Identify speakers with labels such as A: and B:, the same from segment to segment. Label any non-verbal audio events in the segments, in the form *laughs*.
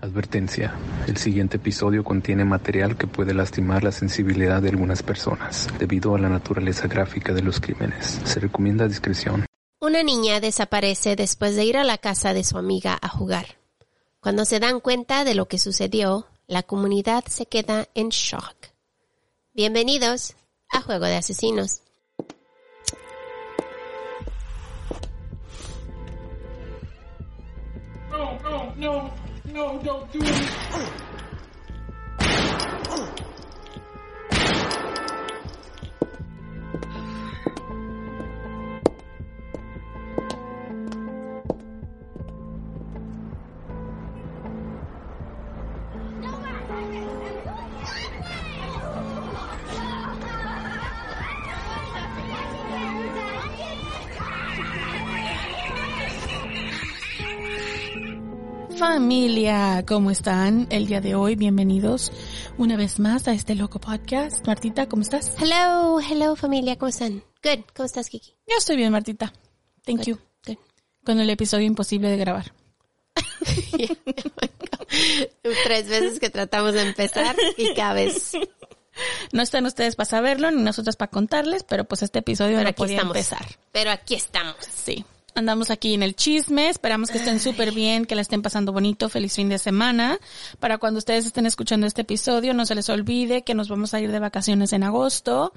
A: Advertencia. El siguiente episodio contiene material que puede lastimar la sensibilidad de algunas personas debido a la naturaleza gráfica de los crímenes. Se recomienda discreción.
B: Una niña desaparece después de ir a la casa de su amiga a jugar. Cuando se dan cuenta de lo que sucedió, la comunidad se queda en shock. Bienvenidos a Juego de Asesinos.
C: No, no, no, no, don't do it.
D: Familia, ¿cómo están el día de hoy? Bienvenidos una vez más a este loco podcast. Martita, ¿cómo estás?
B: Hello, hello familia, ¿cómo están? Good, ¿cómo estás Kiki?
D: Yo estoy bien, Martita. Thank
B: Good,
D: you.
B: good.
D: Con el episodio imposible de grabar. *laughs*
B: Tres veces que tratamos de empezar y cada vez.
D: No están ustedes para saberlo ni nosotros para contarles, pero pues este episodio
B: Pero
D: no
B: aquí
D: podía
B: estamos.
D: empezar.
B: Pero aquí estamos.
D: Sí. Andamos aquí en el chisme, esperamos que estén súper bien, que la estén pasando bonito, feliz fin de semana. Para cuando ustedes estén escuchando este episodio, no se les olvide que nos vamos a ir de vacaciones en agosto.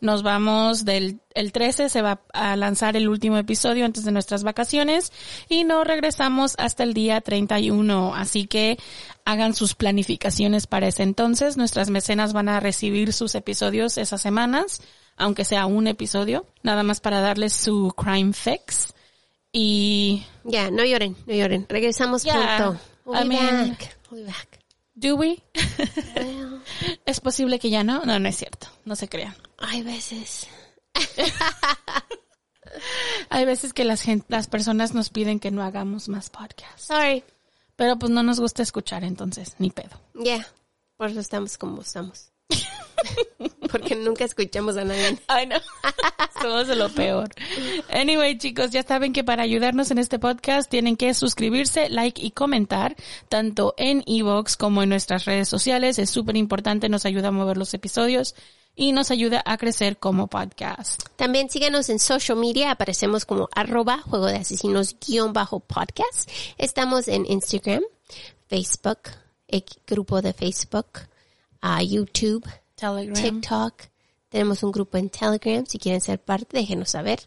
D: Nos vamos del el 13, se va a lanzar el último episodio antes de nuestras vacaciones y no regresamos hasta el día 31. Así que hagan sus planificaciones para ese entonces. Nuestras mecenas van a recibir sus episodios esas semanas, aunque sea un episodio, nada más para darles su crime fix. Y
B: Ya, no lloren, no lloren. Regresamos pronto. We'll
D: I mean-
B: back. We'll back.
D: ¿Do we?
B: Well, *laughs*
D: es posible que ya no. No, no es cierto. No se crean.
B: hay veces. *laughs*
D: Hay veces que las, gen- las personas nos piden que no hagamos más podcasts.
B: Sorry.
D: Pero pues no nos gusta escuchar, entonces, ni pedo.
B: Ya. Por eso estamos como estamos. *laughs* Porque nunca escuchamos a nadie.
D: Ay, no. *laughs* Somos lo peor. Anyway, chicos, ya saben que para ayudarnos en este podcast tienen que suscribirse, like y comentar, tanto en Evox como en nuestras redes sociales. Es súper importante, nos ayuda a mover los episodios y nos ayuda a crecer como podcast.
B: También síganos en social media, aparecemos como arroba juego de asesinos guion bajo podcast. Estamos en Instagram, Facebook, equ- grupo de Facebook, a YouTube,
D: Telegram.
B: TikTok. Tenemos un grupo en Telegram, si quieren ser parte, déjenos saber.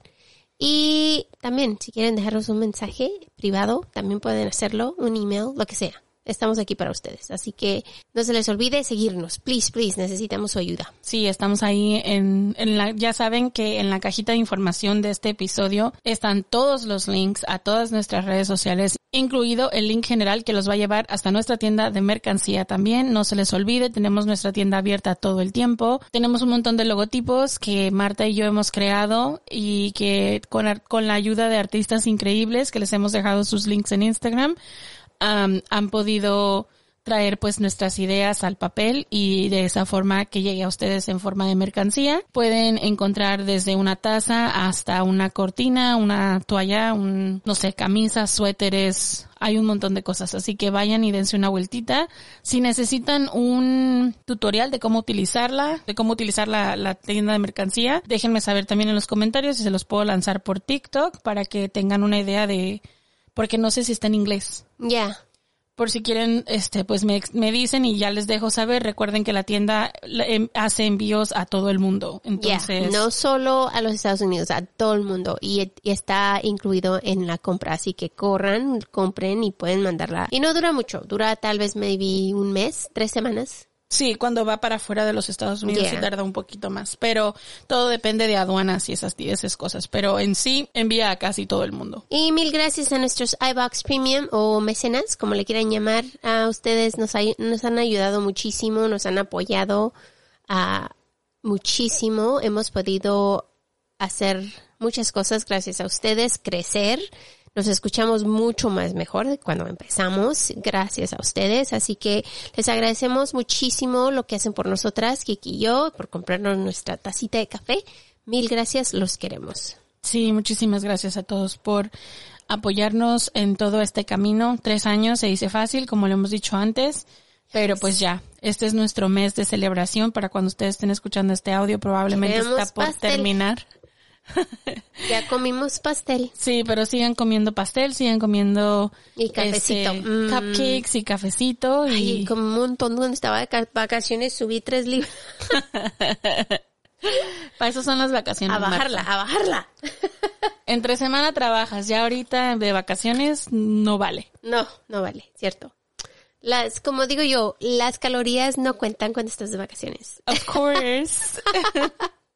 B: Y también, si quieren dejarnos un mensaje privado, también pueden hacerlo, un email, lo que sea. Estamos aquí para ustedes. Así que no se les olvide seguirnos. Please, please, necesitamos su ayuda.
D: Sí, estamos ahí en, en la, ya saben que en la cajita de información de este episodio están todos los links a todas nuestras redes sociales, incluido el link general que los va a llevar hasta nuestra tienda de mercancía también. No se les olvide, tenemos nuestra tienda abierta todo el tiempo. Tenemos un montón de logotipos que Marta y yo hemos creado y que con, con la ayuda de artistas increíbles que les hemos dejado sus links en Instagram, am, han podido traer pues nuestras ideas al papel y de esa forma que llegue a ustedes en forma de mercancía. Pueden encontrar desde una taza hasta una cortina, una toalla, un, no sé, camisas, suéteres, hay un montón de cosas, así que vayan y dense una vueltita. Si necesitan un tutorial de cómo utilizarla, de cómo utilizar la, la tienda de mercancía, déjenme saber también en los comentarios y se los puedo lanzar por TikTok para que tengan una idea de, porque no sé si está en inglés
B: Ya.
D: por si quieren, este, pues me, me dicen y ya les dejo saber. Recuerden que la tienda em, hace envíos a todo el mundo. Entonces,
B: no solo a los Estados Unidos, a todo el mundo. Y, y está incluido en la compra. Así que corran, compren y pueden mandarla. Y no dura mucho. Dura tal vez maybe un mes, tres semanas.
D: Sí, cuando va para afuera de los Estados Unidos sí
B: Yeah.
D: tarda un poquito más, pero todo depende de aduanas y esas, y esas cosas, pero en sí envía a casi todo el mundo.
B: Y mil gracias a nuestros iBox Premium o mecenas, como le quieran llamar. A ustedes nos, nos han ayudado muchísimo, nos han apoyado a muchísimo. Hemos podido hacer muchas cosas gracias a ustedes, crecer. Nos escuchamos mucho más mejor cuando empezamos, gracias a ustedes. Así que les agradecemos muchísimo lo que hacen por nosotras, Kiki y yo, por comprarnos nuestra tacita de café. Mil gracias, los queremos.
D: Sí, muchísimas gracias a todos por apoyarnos en todo este camino. Tres años se dice fácil, como lo hemos dicho antes, pero pues ya, este es nuestro mes de celebración para cuando ustedes estén escuchando este audio, probablemente
B: Queremos
D: está por
B: pastel.
D: terminar. *laughs*
B: Ya comimos pastel.
D: Sí, pero sigan comiendo pastel, sigan comiendo
B: Y cafecito.
D: este,
B: Mm.
D: cupcakes y cafecito y
B: Ay, como un montón cuando estaba de ca- vacaciones subí tres libras. *laughs*
D: para eso son las vacaciones.
B: A bajarla,
D: Marta.
B: a bajarla.
D: Entre semana trabajas, ya ahorita de vacaciones no vale.
B: No, no vale, cierto. Las, como digo yo, las calorías no cuentan cuando estás de vacaciones.
D: Of course. *laughs*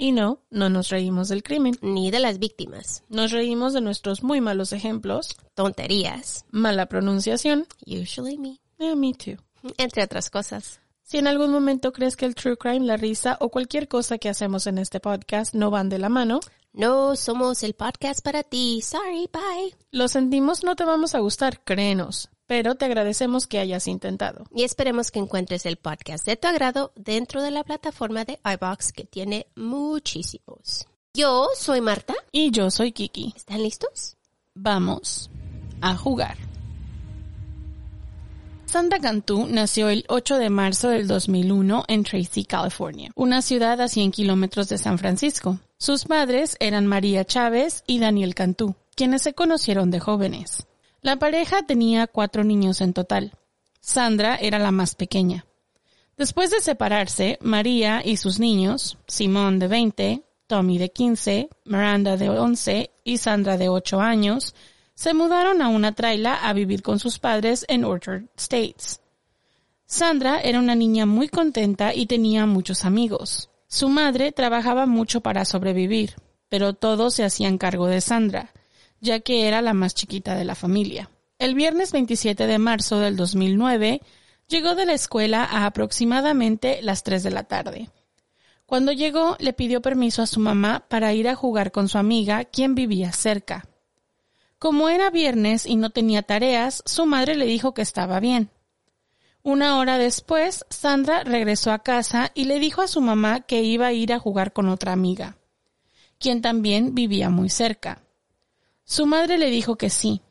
D: Y no, no nos reímos del crimen.
B: ni de las víctimas.
D: Nos reímos de nuestros muy malos ejemplos,
B: tonterías,
D: mala pronunciación,
B: usually me,
D: eh, me too.
B: entre otras cosas.
D: Si en algún momento crees que el true crime, la risa o cualquier cosa que hacemos en este podcast no van de la mano,
B: No somos el podcast para ti. Sorry, bye.
D: lo sentimos, no te vamos a gustar, créenos, pero te agradecemos que hayas intentado.
B: Y esperemos que encuentres el podcast de tu agrado dentro de la plataforma de iBox que tiene muchísimos. Yo soy Marta.
D: Y yo soy Kiki.
B: ¿Están listos?
D: Vamos a jugar. Sandra Cantú nació el 8 de marzo del 2001 en Tracy, California, una ciudad a 100 kilómetros de San Francisco. Sus padres eran María Chávez y Daniel Cantú, quienes se conocieron de jóvenes. La pareja tenía cuatro niños en total. Sandra era la más pequeña. Después de separarse, María y sus niños, Simón de 20, Tommy de 15, Miranda de 11 y Sandra de 8 años, se mudaron a una traila a vivir con sus padres en Orchard States. Sandra era una niña muy contenta y tenía muchos amigos. Su madre trabajaba mucho para sobrevivir, pero todos se hacían cargo de Sandra, ya que era la más chiquita de la familia. El viernes 27 de marzo del 2009 llegó de la escuela a aproximadamente las 3 de la tarde. Cuando llegó, le pidió permiso a su mamá para ir a jugar con su amiga, quien vivía cerca. Como era viernes y no tenía tareas, su madre le dijo que estaba bien. Una hora después, Sandra regresó a casa y le dijo a su mamá que iba a ir a jugar con otra amiga, quien también vivía muy cerca. Su madre le dijo que sí.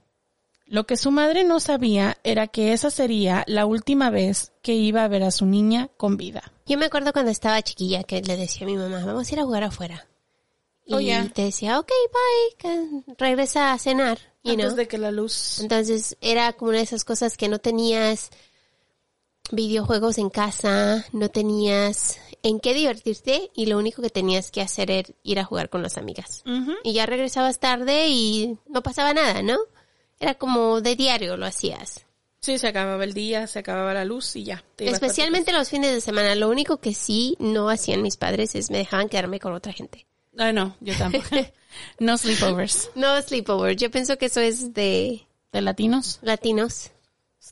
D: Lo que su madre no sabía era que esa sería la última vez que iba a ver a su niña con vida.
B: Yo me acuerdo cuando estaba chiquilla que le decía a mi mamá, vamos a ir a jugar afuera. Y
D: Oh, yeah.
B: te decía, ok, bye, que regresa a cenar. You
D: Antes
B: know?
D: de que la luz
B: Entonces era como una de esas cosas que no tenías videojuegos en casa, no tenías en qué divertirte y lo único que tenías que hacer era ir a jugar con las amigas. Y ya regresabas tarde y no pasaba nada, ¿no? Era como de diario lo hacías.
D: Sí, se acababa el día, se acababa la luz y ya. te
B: Especialmente los fines de semana. Lo único que sí no hacían mis padres es me dejaban quedarme con otra gente.
D: Ah, no, yo tampoco. *laughs* no sleepovers.
B: No sleepover. Yo pienso que eso es de
D: ¿De latinos?
B: latinos.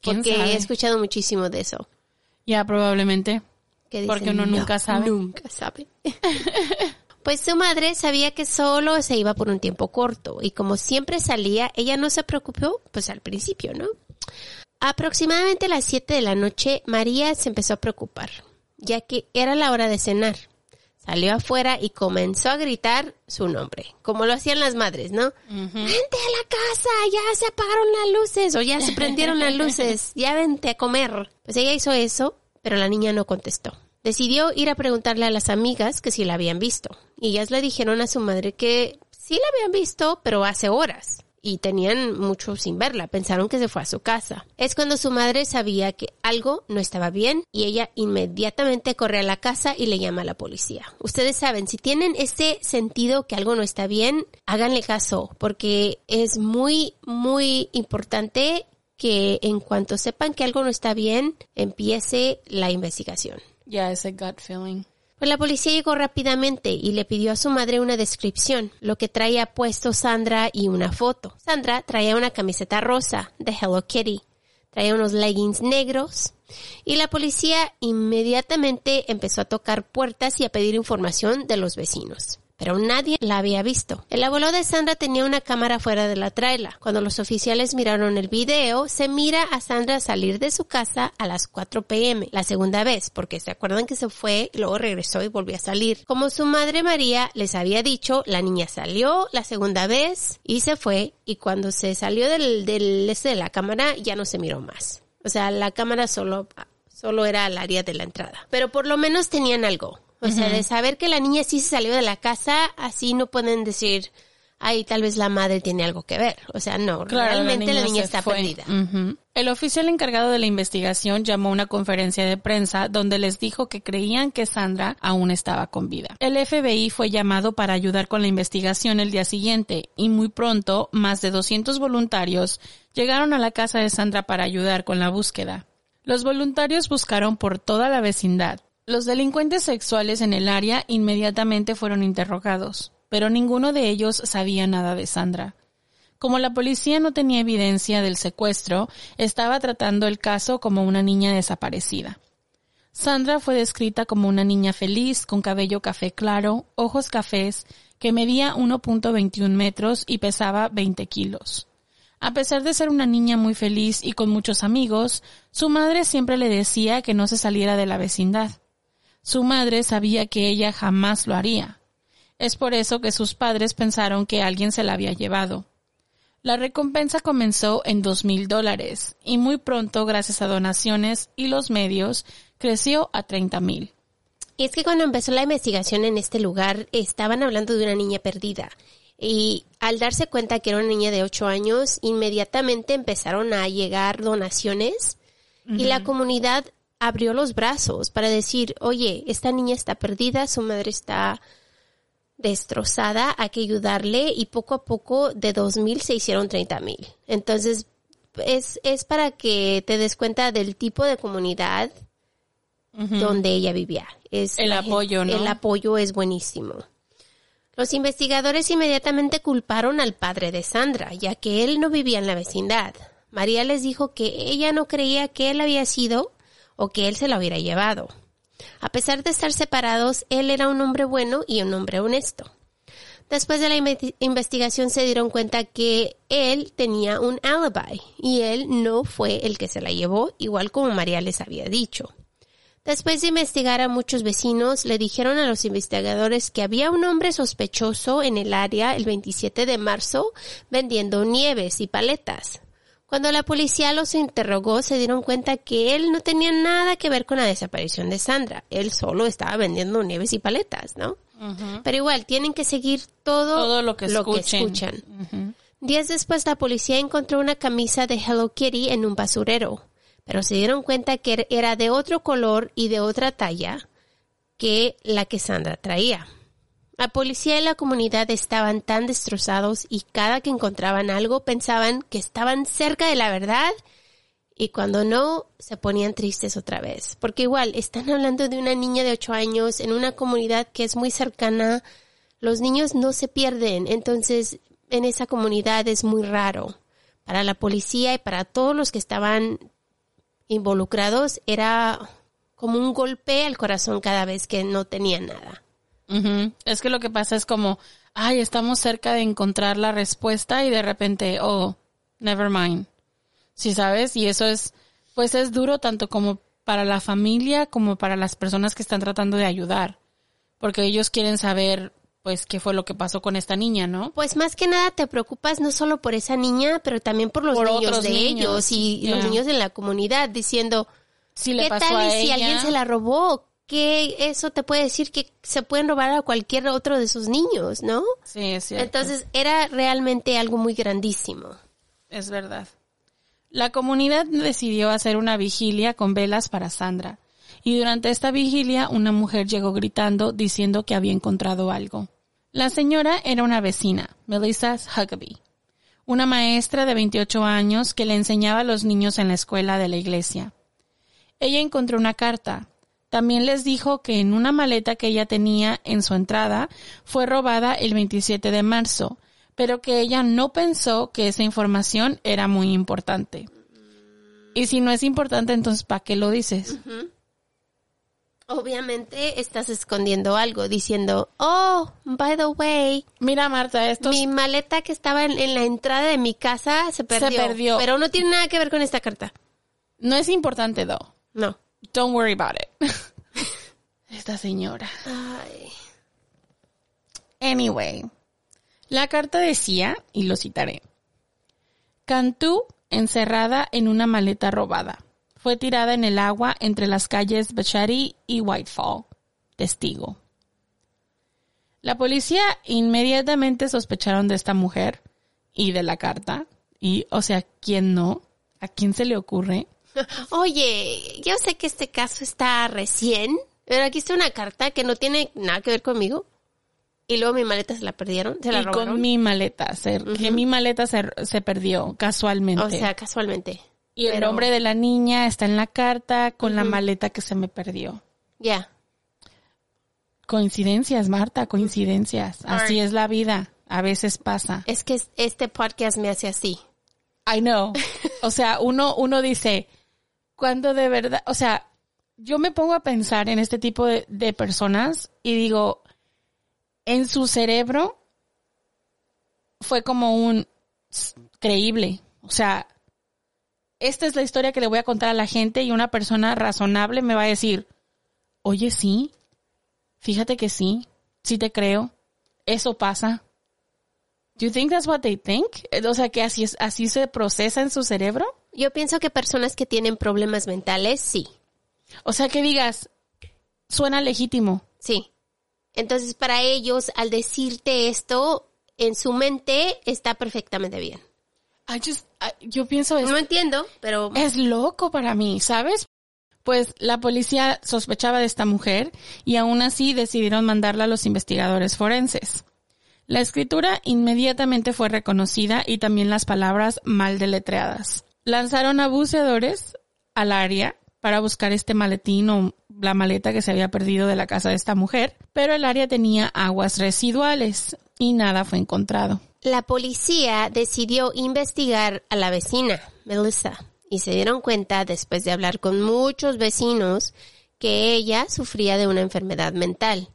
D: ¿Quién
B: Porque
D: sabe?
B: he escuchado muchísimo de eso.
D: Ya, probablemente.
B: dicen,
D: Porque uno nunca
B: "No,
D: sabe".
B: Nunca sabe. *laughs* pues su madre sabía que solo se iba por un tiempo corto y como siempre salía, ella no se preocupó, pues al principio, ¿no? Aproximadamente a las 7 de la noche, María se empezó a preocupar, ya que era la hora de cenar. Salió afuera y comenzó a gritar su nombre, como lo hacían las madres, ¿no? Vente a la casa, ya se apagaron las luces o ya se prendieron las luces, ya vente a comer. Pues ella hizo eso, pero la niña no contestó. Decidió ir a preguntarle a las amigas que si la habían visto. Y ellas le dijeron a su madre que sí la habían visto, pero hace horas. Y tenían mucho sin verla. Pensaron que se fue a su casa. Es cuando su madre sabía que algo no estaba bien y ella inmediatamente corre a la casa y le llama a la policía. Ustedes saben, si tienen ese sentido que algo no está bien, háganle caso porque es muy, muy importante que en cuanto sepan que algo no está bien, empiece la investigación.
D: Ya, ese gut feeling.
B: Pues la policía llegó rápidamente y le pidió a su madre una descripción, lo que traía puesto Sandra y una foto. Sandra traía una camiseta rosa de Hello Kitty, traía unos leggings negros y la policía inmediatamente empezó a tocar puertas y a pedir información de los vecinos pero nadie la había visto. El abuelo de Sandra tenía una cámara fuera de la traila. Cuando los oficiales miraron el video, se mira a Sandra salir de su casa a las 4 pm, la segunda vez, porque se acuerdan que se fue, luego regresó y volvió a salir. Como su madre María les había dicho, la niña salió la segunda vez y se fue, y cuando se salió del, del de la cámara ya no se miró más. O sea, la cámara solo, solo era al área de la entrada. Pero por lo menos tenían algo. O sea, de saber que la niña sí se salió de la casa, así no pueden decir, ay, tal vez la madre tiene algo que ver. O sea, no, realmente la niña, está perdida.
D: El oficial encargado de la investigación llamó a una conferencia de prensa donde les dijo que creían que Sandra aún estaba con vida. El FBI fue llamado para ayudar con la investigación el día siguiente y muy pronto más de 200 voluntarios llegaron a la casa de Sandra para ayudar con la búsqueda. Los voluntarios buscaron por toda la vecindad, los delincuentes sexuales en el área inmediatamente fueron interrogados, pero ninguno de ellos sabía nada de Sandra. Como la policía no tenía evidencia del secuestro, estaba tratando el caso como una niña desaparecida. Sandra fue descrita como una niña feliz, con cabello café claro, ojos cafés, que medía 1.21 metros y pesaba 20 kilos. A pesar de ser una niña muy feliz y con muchos amigos, su madre siempre le decía que no se saliera de la vecindad. Su madre sabía que ella jamás lo haría. Es por eso que sus padres pensaron que alguien se la había llevado. La recompensa comenzó en dos mil dólares y muy pronto, gracias a donaciones y los medios, creció a treinta mil.
B: Y es que cuando empezó la investigación en este lugar, estaban hablando de una niña perdida. Y al darse cuenta que era una niña de ocho años, inmediatamente empezaron a llegar donaciones y la comunidad abrió los brazos para decir, oye, esta niña está perdida, su madre está destrozada, hay que ayudarle y poco a poco de dos mil se hicieron treinta mil. Entonces, es, es para que te des cuenta del tipo de comunidad donde ella vivía. Es
D: el apoyo, ¿no?
B: El apoyo es buenísimo. Los investigadores inmediatamente culparon al padre de Sandra, ya que él no vivía en la vecindad. María les dijo que ella no creía que él había sido o que él se la hubiera llevado. A pesar de estar separados, él era un hombre bueno y un hombre honesto. Después de la investigación se dieron cuenta que él tenía un alibi y él no fue el que se la llevó, igual como María les había dicho. Después de investigar a muchos vecinos, le dijeron a los investigadores que había un hombre sospechoso en el área el 27 de marzo vendiendo nieves y paletas. Cuando la policía los interrogó, se dieron cuenta que él no tenía nada que ver con la desaparición de Sandra. Él solo estaba vendiendo nieves y paletas, ¿no? Pero igual, tienen que seguir todo,
D: lo que escuchan.
B: Días después, la policía encontró una camisa de Hello Kitty en un basurero, pero se dieron cuenta que era de otro color y de otra talla que la que Sandra traía. La policía y la comunidad estaban tan destrozados y cada que encontraban algo pensaban que estaban cerca de la verdad y cuando no se ponían tristes otra vez. Porque igual están hablando de una niña de ocho años en una comunidad que es muy cercana. Los niños no se pierden, entonces en esa comunidad es muy raro. Para la policía y para todos los que estaban involucrados era como un golpe al corazón cada vez que no tenían nada.
D: Es que lo que pasa es como, ay, estamos cerca de encontrar la respuesta y de repente, oh, never mind. Si sabes, y eso es, pues es duro tanto como para la familia como para las personas que están tratando de ayudar. Porque ellos quieren saber, pues, qué fue lo que pasó con esta niña, ¿no?
B: Pues más que nada te preocupas no solo por esa niña, pero también por los niños de ellos y los niños de la comunidad, diciendo,
D: si le
B: ¿qué
D: pasó
B: tal
D: a
B: y si
D: ella?
B: alguien se la robó? Que eso te puede decir que se pueden robar a cualquier otro de sus niños, ¿no?
D: Sí, es cierto.
B: Entonces era realmente algo muy grandísimo.
D: Es verdad. La comunidad decidió hacer una vigilia con velas para Sandra. Y durante esta vigilia una mujer llegó gritando diciendo que había encontrado algo. La señora era una vecina, Melissa Huckabee, una maestra de 28 años que le enseñaba a los niños en la escuela de la iglesia. Ella encontró una carta. También les dijo que en una maleta que ella tenía en su entrada fue robada el 27 de marzo, pero que ella no pensó que esa información era muy importante. Y si no es importante, entonces ¿para qué lo dices?
B: Obviamente estás escondiendo algo diciendo, oh, by the way,
D: Mira, Marta, esto
B: mi maleta que estaba en, en la entrada de mi casa se perdió.
D: perdió.
B: Pero no tiene nada que ver con esta carta.
D: no es importante, though.
B: No.
D: Don't worry about it. *laughs* Esta señora.
B: Ay.
D: Anyway, la carta decía, y lo citaré, Cantú encerrada en una maleta robada. Fue tirada en el agua entre las calles Bachari y Whitefall. Testigo. La policía inmediatamente sospecharon de esta mujer y de la carta. Y, o sea, ¿quién no? ¿A quién se le ocurre?
B: Oye, yo sé que este caso está recién, pero aquí está una carta que no tiene nada que ver conmigo. Y luego mi maleta se la perdieron, se la
D: y
B: robaron.
D: con mi maleta, se- que mi maleta se, se perdió casualmente.
B: O sea, casualmente.
D: Y el nombre de la niña está en la carta con la maleta que se me perdió.
B: Ya.
D: Coincidencias, Marta, coincidencias. Así es la vida. A veces pasa.
B: Es que es- este podcast me hace así.
D: I know. *laughs* O sea, uno, uno dice, cuando de verdad, o sea, yo me pongo a pensar en este tipo de, personas y digo, en su cerebro fue como un creíble. O sea, esta es la historia que le voy a contar a la gente y una persona razonable me va a decir, oye, sí, fíjate que sí, sí te creo, eso pasa. Do you think that's what they think? O sea, que así es, así se procesa en su cerebro.
B: Yo pienso que personas que tienen problemas mentales, sí.
D: O sea, que digas, suena legítimo.
B: Sí. Entonces, para ellos, al decirte esto, en su mente está perfectamente bien.
D: I just, I- yo pienso es,
B: No entiendo, pero
D: es loco para mí, ¿sabes? Pues la policía sospechaba de esta mujer y aún así decidieron mandarla a los investigadores forenses. La escritura inmediatamente fue reconocida y también las palabras mal deletreadas. Lanzaron a buceadores al área para buscar este maletín o la maleta que se había perdido de la casa de esta mujer, pero el área tenía aguas residuales y nada fue encontrado.
B: la policía decidió investigar a la vecina, Melissa, y se dieron cuenta, después de hablar con muchos vecinos, que ella sufría de una enfermedad mental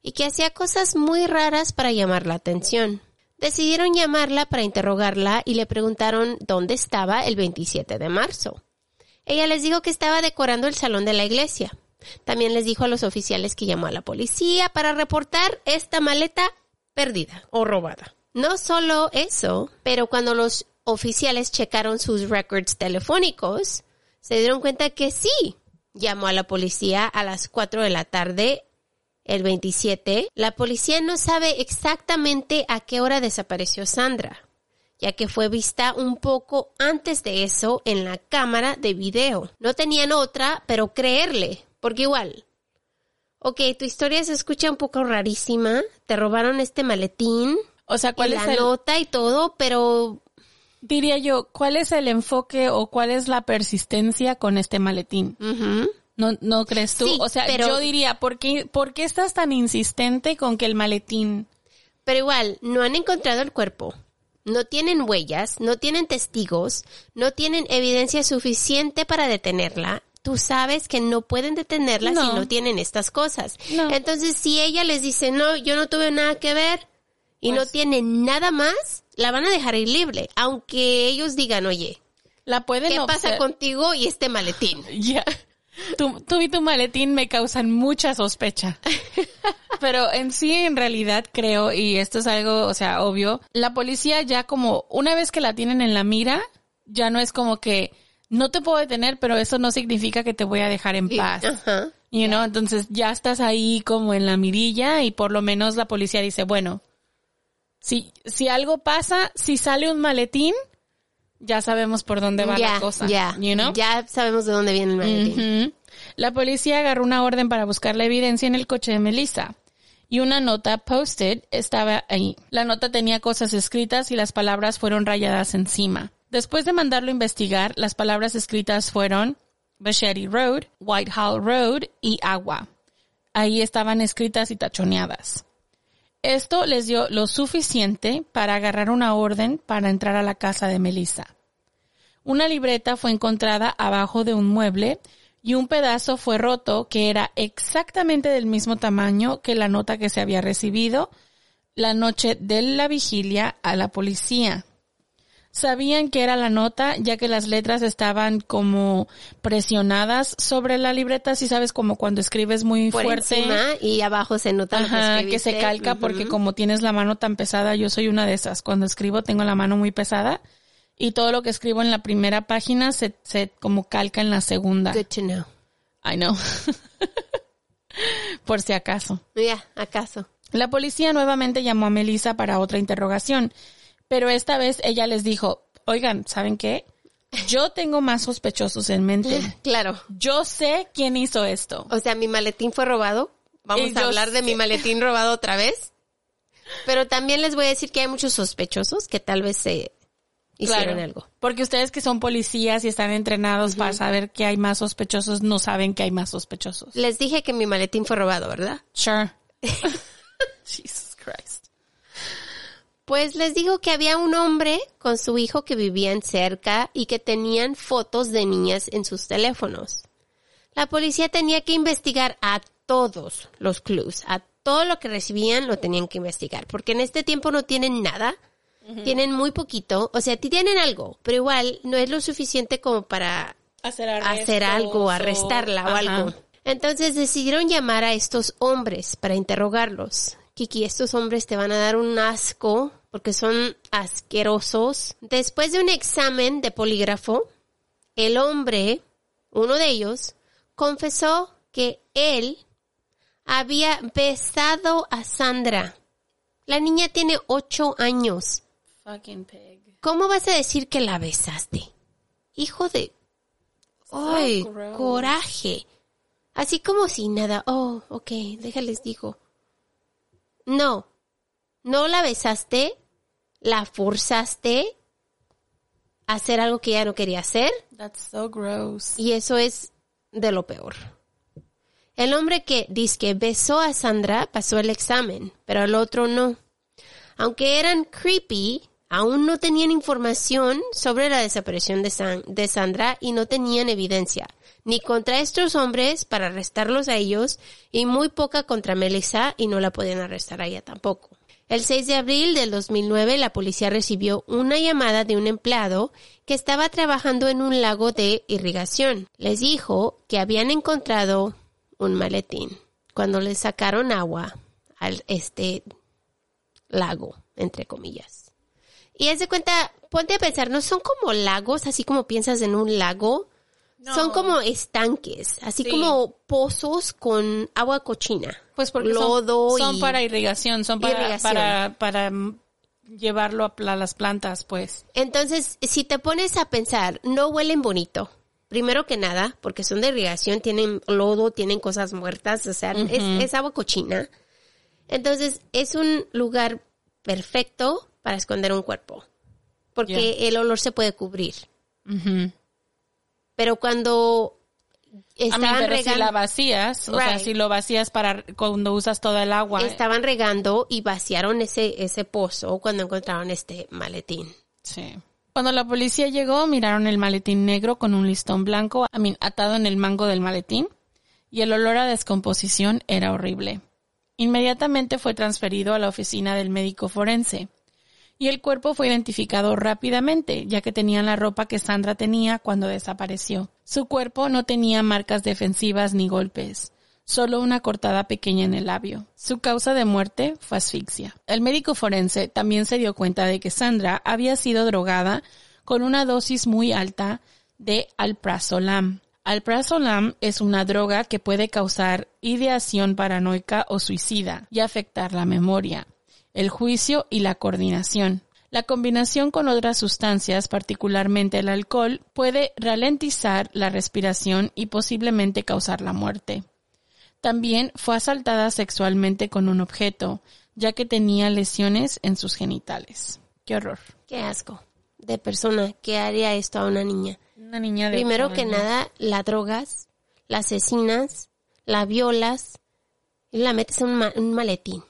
B: y que hacía cosas muy raras para llamar la atención. Decidieron llamarla para interrogarla y le preguntaron dónde estaba el 27 de marzo. Ella les dijo que estaba decorando el salón de la iglesia. También les dijo a los oficiales que llamó a la policía para reportar esta maleta perdida o robada. No solo eso, pero cuando los oficiales checaron sus records telefónicos, se dieron cuenta que sí, llamó a la policía a las 4 de la tarde el 27. La policía no sabe exactamente a qué hora desapareció Sandra, ya que fue vista un poco antes de eso en la cámara de video. No tenían otra, pero creerle, porque igual, ok, tu historia se escucha un poco rarísima, te robaron este maletín,
D: O sea,
B: y
D: ¿cuál
B: la
D: es el,
B: nota y todo, pero
D: diría yo, cuál es el enfoque o cuál es la persistencia con este maletín? ¿No, no crees tú?
B: Sí,
D: o sea,
B: pero-
D: yo diría, ¿por qué, ¿por qué estás tan insistente con que el maletín?
B: pero igual, no han encontrado el cuerpo. No tienen huellas, no tienen testigos, no tienen evidencia suficiente para detenerla. Tú sabes que no pueden detenerla
D: No.
B: si no tienen estas cosas.
D: No.
B: Entonces, si ella les dice, no, yo no tuve nada que ver y no
D: Pues-
B: tiene nada más, la van a dejar ir libre. Aunque ellos digan, oye,
D: La pueden
B: ¿qué pasa contigo y este maletín? *laughs*
D: Ya. Tú, tú y tu maletín me causan mucha sospecha. *laughs* Pero en sí, en realidad, creo, y esto es algo, o sea, obvio, la policía ya como, una vez que la tienen en la mira, ya no es como que, no te puedo detener, pero eso no significa que te voy a dejar en paz.
B: Ajá.
D: You know, entonces ya estás ahí como en la mirilla y por lo menos la policía dice, bueno, si, si algo pasa, si sale un maletín, ya sabemos por dónde va la cosa. You know?
B: ya sabemos de dónde viene el.
D: Ujú. La policía agarró una orden para buscar la evidencia en el coche de Melissa. Y una nota posted estaba ahí. La nota tenía cosas escritas y las palabras fueron rayadas encima. Después de mandarlo a investigar, las palabras escritas fueron Vachetti Road, Whitehall Road y agua. Ahí estaban escritas y tachoneadas. Esto les dio lo suficiente para agarrar una orden para entrar a la casa de Melissa. Una libreta fue encontrada abajo de un mueble y un pedazo fue roto que era exactamente del mismo tamaño que la nota que se había recibido la noche de la vigilia a la policía. Sabían que era la nota ya que las letras estaban como presionadas sobre la libreta, si sabes como cuando escribes muy
B: Por
D: fuerte.
B: encima y abajo se nota lo que
D: Ajá, que se calca porque como tienes la mano tan pesada, yo soy una de esas. Cuando escribo tengo la mano muy pesada y todo lo que escribo en la primera página se, se como calca en la segunda.
B: Good to know.
D: I know. *laughs* Por si acaso.
B: Ya, acaso.
D: La policía nuevamente llamó a Melissa para otra interrogación, pero esta vez ella les dijo, oigan, ¿saben qué? Yo tengo más sospechosos en mente. *laughs*
B: Claro.
D: Yo sé quién hizo esto.
B: O sea, mi maletín fue robado. Vamos
D: Y
B: a hablar de mi maletín robado otra vez. Pero también les voy a decir que hay muchos sospechosos que tal vez se hicieron
D: Claro,
B: algo.
D: Porque ustedes que son policías y están entrenados para saber que hay más sospechosos, no saben que hay más sospechosos.
B: Les dije que mi maletín fue robado, ¿verdad?
D: Sure. *laughs* *laughs*
B: Pues les digo que había un hombre con su hijo que vivían cerca y que tenían fotos de niñas en sus teléfonos. La policía tenía que investigar a todos los clues, a todo lo que recibían lo tenían que investigar, porque en este tiempo no tienen nada, tienen muy poquito, o sea, tienen algo, pero igual no es lo suficiente como para
D: Hacer,
B: hacer algo, arrestarla o algo. Entonces decidieron llamar a estos hombres para interrogarlos. Kiki, estos hombres te van a dar un asco porque son asquerosos. Después de un examen de polígrafo, el hombre, uno de ellos, confesó que él había besado a Sandra. La niña tiene ocho años.
D: Fucking pig.
B: ¿Cómo vas a decir que la besaste? Hijo de... ¡Ay, coraje! Así como si nada. Oh, ok, déjales digo. No, no la besaste, la forzaste a hacer algo que ella no quería hacer
D: That's so gross.
B: y eso es de lo peor. El hombre que dice que besó a Sandra pasó el examen, pero el otro no. Aunque eran creepy, aún no tenían información sobre la desaparición de, San- de Sandra y no tenían evidencia, ni contra estos hombres para arrestarlos a ellos y muy poca contra Melissa y no la podían arrestar a ella tampoco. El 6 de abril del 2009 la policía recibió una llamada de un empleado que estaba trabajando en un lago de irrigación. Les dijo que habían encontrado un maletín cuando le sacaron agua al este lago, entre comillas. Y es de cuenta, ponte a pensar, no son como lagos, así como piensas en un lago, son como estanques, así
D: Sí.
B: como pozos con agua cochina.
D: Pues porque son-
B: lodo
D: son,
B: y-
D: para irrigación, son para,
B: Irrigación.
D: para, para llevarlo a las plantas, pues.
B: Entonces, si te pones a pensar, no huelen bonito. Primero que nada, porque son de irrigación, tienen lodo, tienen cosas muertas, o sea, es, es agua cochina. Entonces, es un lugar perfecto para esconder un cuerpo, porque el olor se puede cubrir. Pero cuando estaban
D: pero si la
B: regando,
D: vacías, o sea, si lo vacías para cuando usas toda el agua.
B: estaban regando y vaciaron ese, ese pozo cuando encontraron este maletín.
D: Sí. Cuando la policía llegó, miraron el maletín negro con un listón blanco, I mean, atado en el mango del maletín, y el olor a descomposición era horrible. Inmediatamente fue transferido a la oficina del médico forense. Y el cuerpo fue identificado rápidamente, ya que tenían la ropa que Sandra tenía cuando desapareció. Su cuerpo no tenía marcas defensivas ni golpes, solo una cortada pequeña en el labio. Su causa de muerte fue asfixia. El médico forense también se dio cuenta de que Sandra había sido drogada con una dosis muy alta de alprazolam. Alprazolam es una droga que puede causar ideación paranoica o suicida y afectar la memoria, el juicio y la coordinación. La combinación con otras sustancias, particularmente el alcohol, puede ralentizar la respiración y posiblemente causar la muerte. También fue asaltada sexualmente con un objeto, ya que tenía lesiones en sus genitales. Qué horror.
B: Qué asco de persona que haría esto a una niña.
D: Una niña de
B: Primero que nada, la drogas, la asesinas, la violas y la metes en un, ma- un maletín.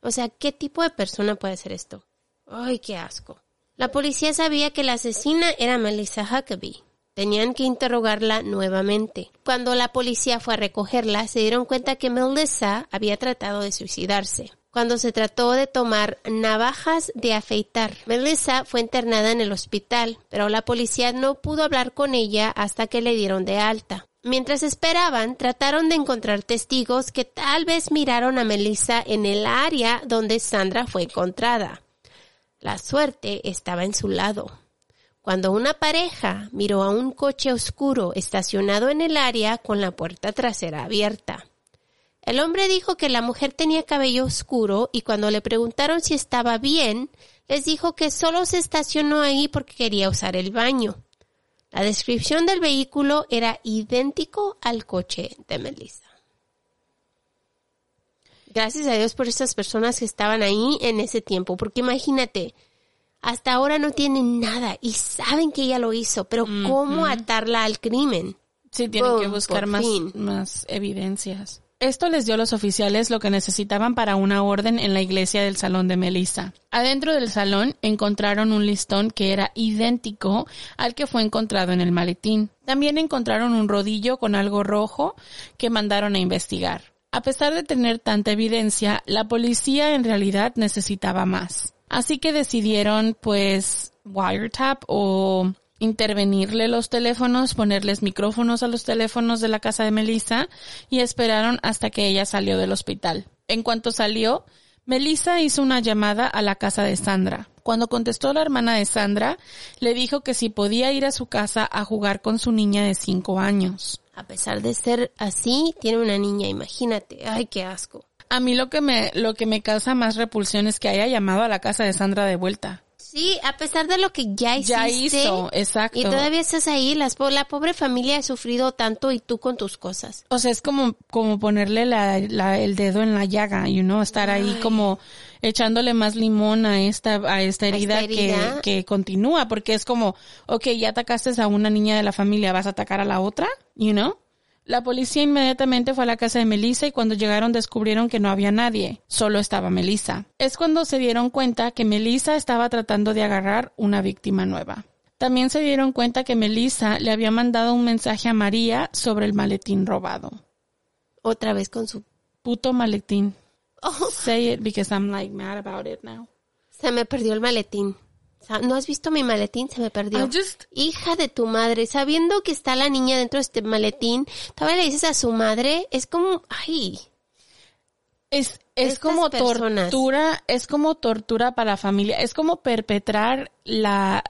B: O sea, ¿qué tipo de persona puede hacer esto? Ay, qué asco. La policía sabía que la asesina era Melissa Huckabee. Tenían que interrogarla nuevamente. Cuando la policía fue a recogerla, se dieron cuenta que Melissa había tratado de suicidarse. Cuando se trató de tomar navajas de afeitar, Melissa fue internada en el hospital, pero la policía no pudo hablar con ella hasta que le dieron de alta. Mientras esperaban, trataron de encontrar testigos que tal vez miraron a Melissa en el área donde Sandra fue encontrada. La suerte estaba en su lado. Cuando una pareja miró a un coche oscuro estacionado en el área con la puerta trasera abierta. El hombre dijo que la mujer tenía cabello oscuro y cuando le preguntaron si estaba bien, les dijo que solo se estacionó ahí porque quería usar el baño. La descripción del vehículo era idéntico al coche de Melissa. Gracias a Dios por estas personas que estaban ahí en ese tiempo, porque imagínate, hasta ahora no tienen nada y saben que ella lo hizo, pero ¿cómo atarla al crimen?
D: Sí, tienen que buscar más,
B: fin.
D: más evidencias. Esto les dio a los oficiales lo que necesitaban para una orden en la iglesia del salón de Melissa. Adentro del salón encontraron un listón que era idéntico al que fue encontrado en el maletín. También encontraron un rodillo con algo rojo que mandaron a investigar. A pesar de tener tanta evidencia, la policía en realidad necesitaba más. Así que decidieron, pues, wiretap o intervenirle los teléfonos, ponerles micrófonos a los teléfonos de la casa de Melissa y esperaron hasta que ella salió del hospital. En cuanto salió, Melissa hizo una llamada a la casa de Sandra. Cuando contestó la hermana de Sandra, le dijo que si podía ir a su casa a jugar con su niña de cinco años.
B: A pesar de ser así, tiene una niña, imagínate. Ay, qué asco.
D: A mí lo que me, lo que me causa más repulsión es que haya llamado a la casa de Sandra de vuelta.
B: Sí, a pesar de lo que ya hiciste.
D: Ya hizo, exacto.
B: Y todavía estás ahí, las, la pobre familia ha sufrido tanto y tú con tus cosas.
D: O sea, es como, como ponerle la, la- el dedo en la llaga, you know, estar ahí como echándole más limón a esta, a esta herida,
B: herida.
D: Que, que continúa, porque es como, ok, ya atacaste a una niña de la familia, ¿vas a atacar a la otra? You know? La policía inmediatamente fue a la casa de Melissa y cuando llegaron descubrieron que no había nadie, solo estaba Melissa. Es cuando se dieron cuenta que Melissa estaba tratando de agarrar una víctima nueva. También se dieron cuenta que Melissa le había mandado un mensaje a María sobre el maletín robado.
B: Otra vez con su...
D: Puto maletín.
B: Oh, *laughs*
D: Say it because I'm like mad about it now.
B: se me perdió el maletín. ¿No has visto mi maletín? Se me perdió.
D: Just-
B: Hija de tu madre, sabiendo que está la niña dentro de este maletín, todavía le dices a su madre, es como, ay,
D: Es, es como
B: personas.
D: tortura, es como tortura para la familia, es como perpetrar la,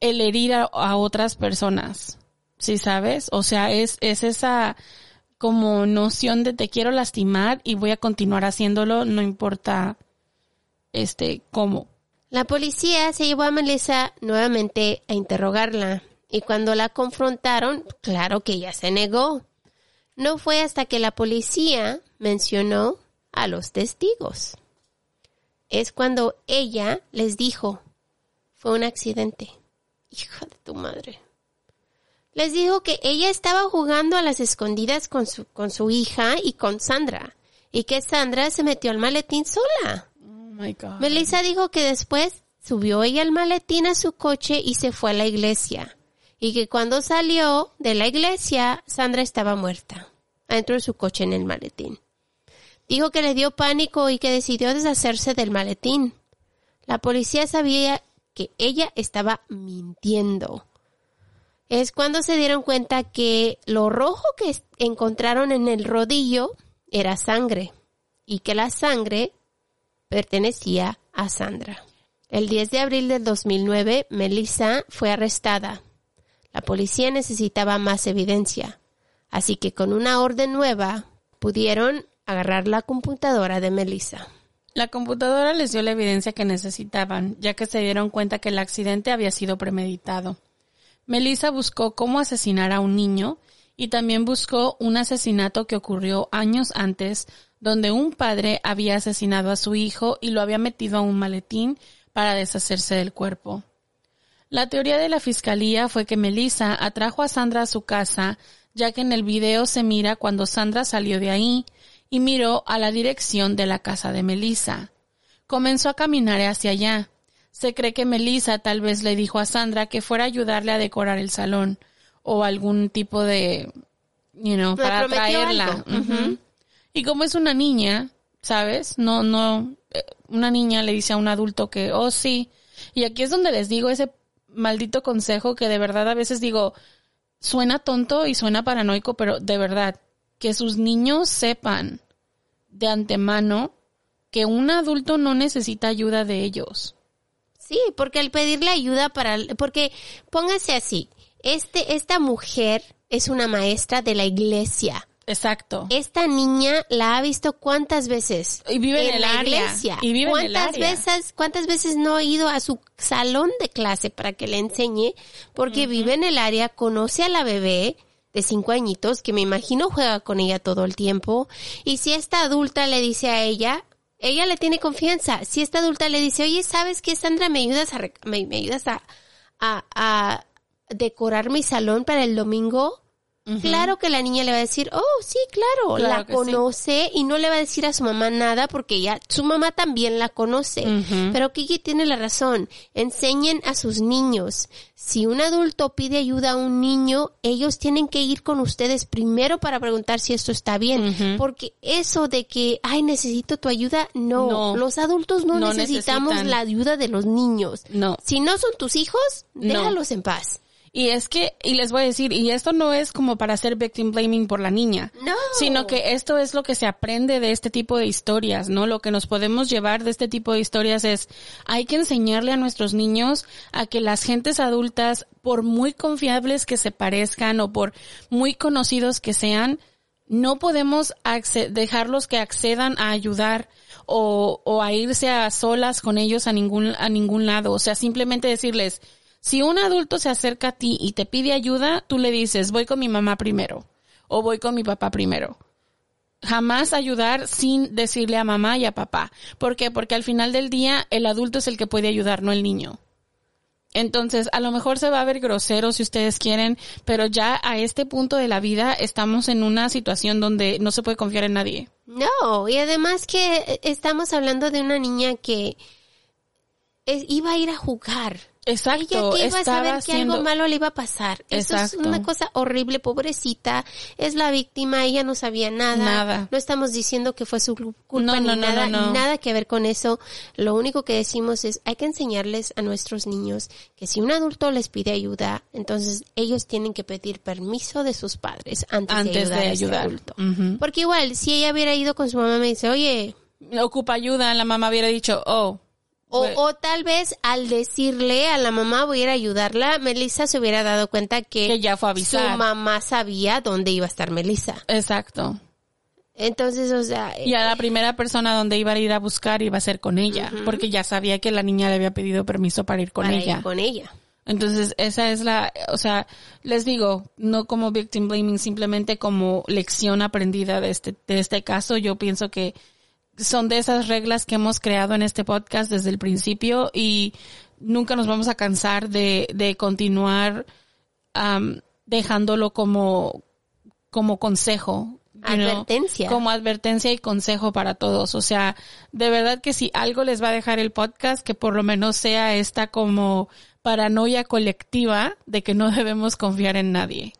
D: el herir a, a otras personas, ¿sí sabes? O sea, es, es esa como noción de te quiero lastimar y voy a continuar haciéndolo, no importa, este, cómo.
B: La policía se llevó a Melissa nuevamente a interrogarla y cuando la confrontaron, claro que ella se negó. No fue hasta que la policía mencionó a los testigos. Es cuando ella les dijo, fue un accidente. Hija de tu madre. Les dijo que ella estaba jugando a las escondidas con su, con su hija y con Sandra y que Sandra se metió al maletín sola.
D: Oh my God.
B: Melissa dijo que después subió ella el maletín a su coche y se fue a la iglesia. Y que cuando salió de la iglesia, Sandra estaba muerta, adentro de su coche en el maletín. Dijo que le dio pánico y que decidió deshacerse del maletín. La policía sabía que ella estaba mintiendo. Es cuando se dieron cuenta que lo rojo que encontraron en el rodillo era sangre y que la sangre pertenecía a Sandra. El 10 de abril del 2009, Melissa fue arrestada. La policía necesitaba más evidencia, así que con una orden nueva pudieron agarrar la computadora de Melissa.
D: La computadora les dio la evidencia que necesitaban, ya que se dieron cuenta que el accidente había sido premeditado. Melissa buscó cómo asesinar a un niño y también buscó un asesinato que ocurrió años antes, donde un padre había asesinado a su hijo y lo había metido a un maletín para deshacerse del cuerpo. La teoría de la fiscalía fue que Melissa atrajo a Sandra a su casa, ya que en el video se mira cuando Sandra salió de ahí y miró a la dirección de la casa de Melissa. Comenzó a caminar hacia allá. Se cree que Melissa tal vez le dijo a Sandra que fuera a ayudarle a decorar el salón o algún tipo de, you know,
B: Le
D: para atraerla. Y como es una niña, ¿sabes? No, no, eh, una niña le dice a un adulto que, oh sí. Y aquí es donde les digo ese maldito consejo que de verdad a veces digo, suena tonto y suena paranoico, pero de verdad, que sus niños sepan de antemano que un adulto no necesita ayuda de ellos.
B: Sí, porque al pedirle ayuda para, porque póngase así, este, esta mujer es una maestra de la iglesia.
D: Exacto.
B: Esta niña la ha visto cuántas veces
D: Y vive en el
B: la
D: área.
B: iglesia.
D: Y vive en el
B: ¿Cuántas
D: área.
B: veces, cuántas veces no ha ido a su salón de clase para que le enseñe? Porque vive en el área, conoce a la bebé de cinco añitos, que me imagino juega con ella todo el tiempo. Y si esta adulta le dice a ella, ella le tiene confianza. Si esta adulta le dice, oye, ¿sabes qué, Sandra? ¿Me ayudas a, me ayudas a, a, a decorar mi salón para el domingo? Claro que la niña le va a decir, oh, sí, claro,
D: Claro
B: la
D: sí.
B: conoce y no le va a decir a su mamá nada porque ella, su mamá también la conoce. Pero Kiki tiene la razón. Enseñen a sus niños. Si un adulto pide ayuda a un niño, ellos tienen que ir con ustedes primero para preguntar si esto está bien. Porque eso de que, ay, necesito tu ayuda, no.
D: No.
B: Los adultos no,
D: No
B: necesitamos
D: necesitan.
B: la ayuda de los niños.
D: No.
B: Si no son tus hijos,
D: No.
B: déjalos en paz.
D: Y es que, y les voy a decir, y esto no es como para hacer victim blaming por la niña.
B: No.
D: Sino que esto es lo que se aprende de este tipo de historias, ¿no? Lo que nos podemos llevar de este tipo de historias es, hay que enseñarle a nuestros niños a que las gentes adultas, por muy confiables que se parezcan o por muy conocidos que sean, no podemos dejarlos que accedan a ayudar o, o a irse a solas con ellos a ningún, a ningún lado. O sea, simplemente decirles, si un adulto se acerca a ti y te pide ayuda, tú le dices, voy con mi mamá primero o voy con mi papá primero. Jamás ayudar sin decirle a mamá y a papá. ¿Por qué? Porque al final del día el adulto es el que puede ayudar, no el niño. Entonces, a lo mejor se va a ver grosero si ustedes quieren, pero ya a este punto de la vida estamos en una situación donde no se puede confiar en nadie.
B: No, y además que estamos hablando de una niña que iba a ir a jugar.
D: Exacto.
B: Ella que iba a saber que algo malo le iba a pasar. Eso es una cosa horrible, pobrecita. Es la víctima, ella no sabía nada.
D: Nada.
B: No estamos diciendo que fue su cul- culpa
D: No,
B: ni
D: no,
B: nada,
D: no, no.
B: nada que ver con eso. Lo único que decimos es hay que enseñarles a nuestros niños que si un adulto les pide ayuda, entonces ellos tienen que pedir permiso de sus padres antes,
D: Antes
B: de ayudar
D: de
B: a ese adulto. Porque igual, si ella hubiera ido con su mamá, me dice, oye,
D: Ocupa ayuda, la mamá hubiera dicho, oh.
B: O, o tal vez al decirle a la mamá voy a ir a ayudarla, Melissa se hubiera dado cuenta que,
D: Que ya fue avisar.
B: su mamá sabía dónde iba a estar Melissa.
D: Exacto.
B: Entonces, o sea,
D: Y a la primera persona donde iba a ir a buscar iba a ser con ella, porque ya sabía que la niña le había pedido permiso para ir con
B: para ir
D: ella.
B: con ella.
D: Entonces, esa es la, o sea, les digo, no como victim blaming, simplemente como lección aprendida de este, de este caso. Yo pienso que son de esas reglas que hemos creado en este podcast desde el principio y nunca nos vamos a cansar de, de continuar am, dejándolo como, como consejo. know,
B: Advertencia.
D: como advertencia y consejo para todos. O sea, de verdad que si algo les va a dejar el podcast, que por lo menos sea esta como paranoia colectiva de que no *laughs* debemos confiar en nadie.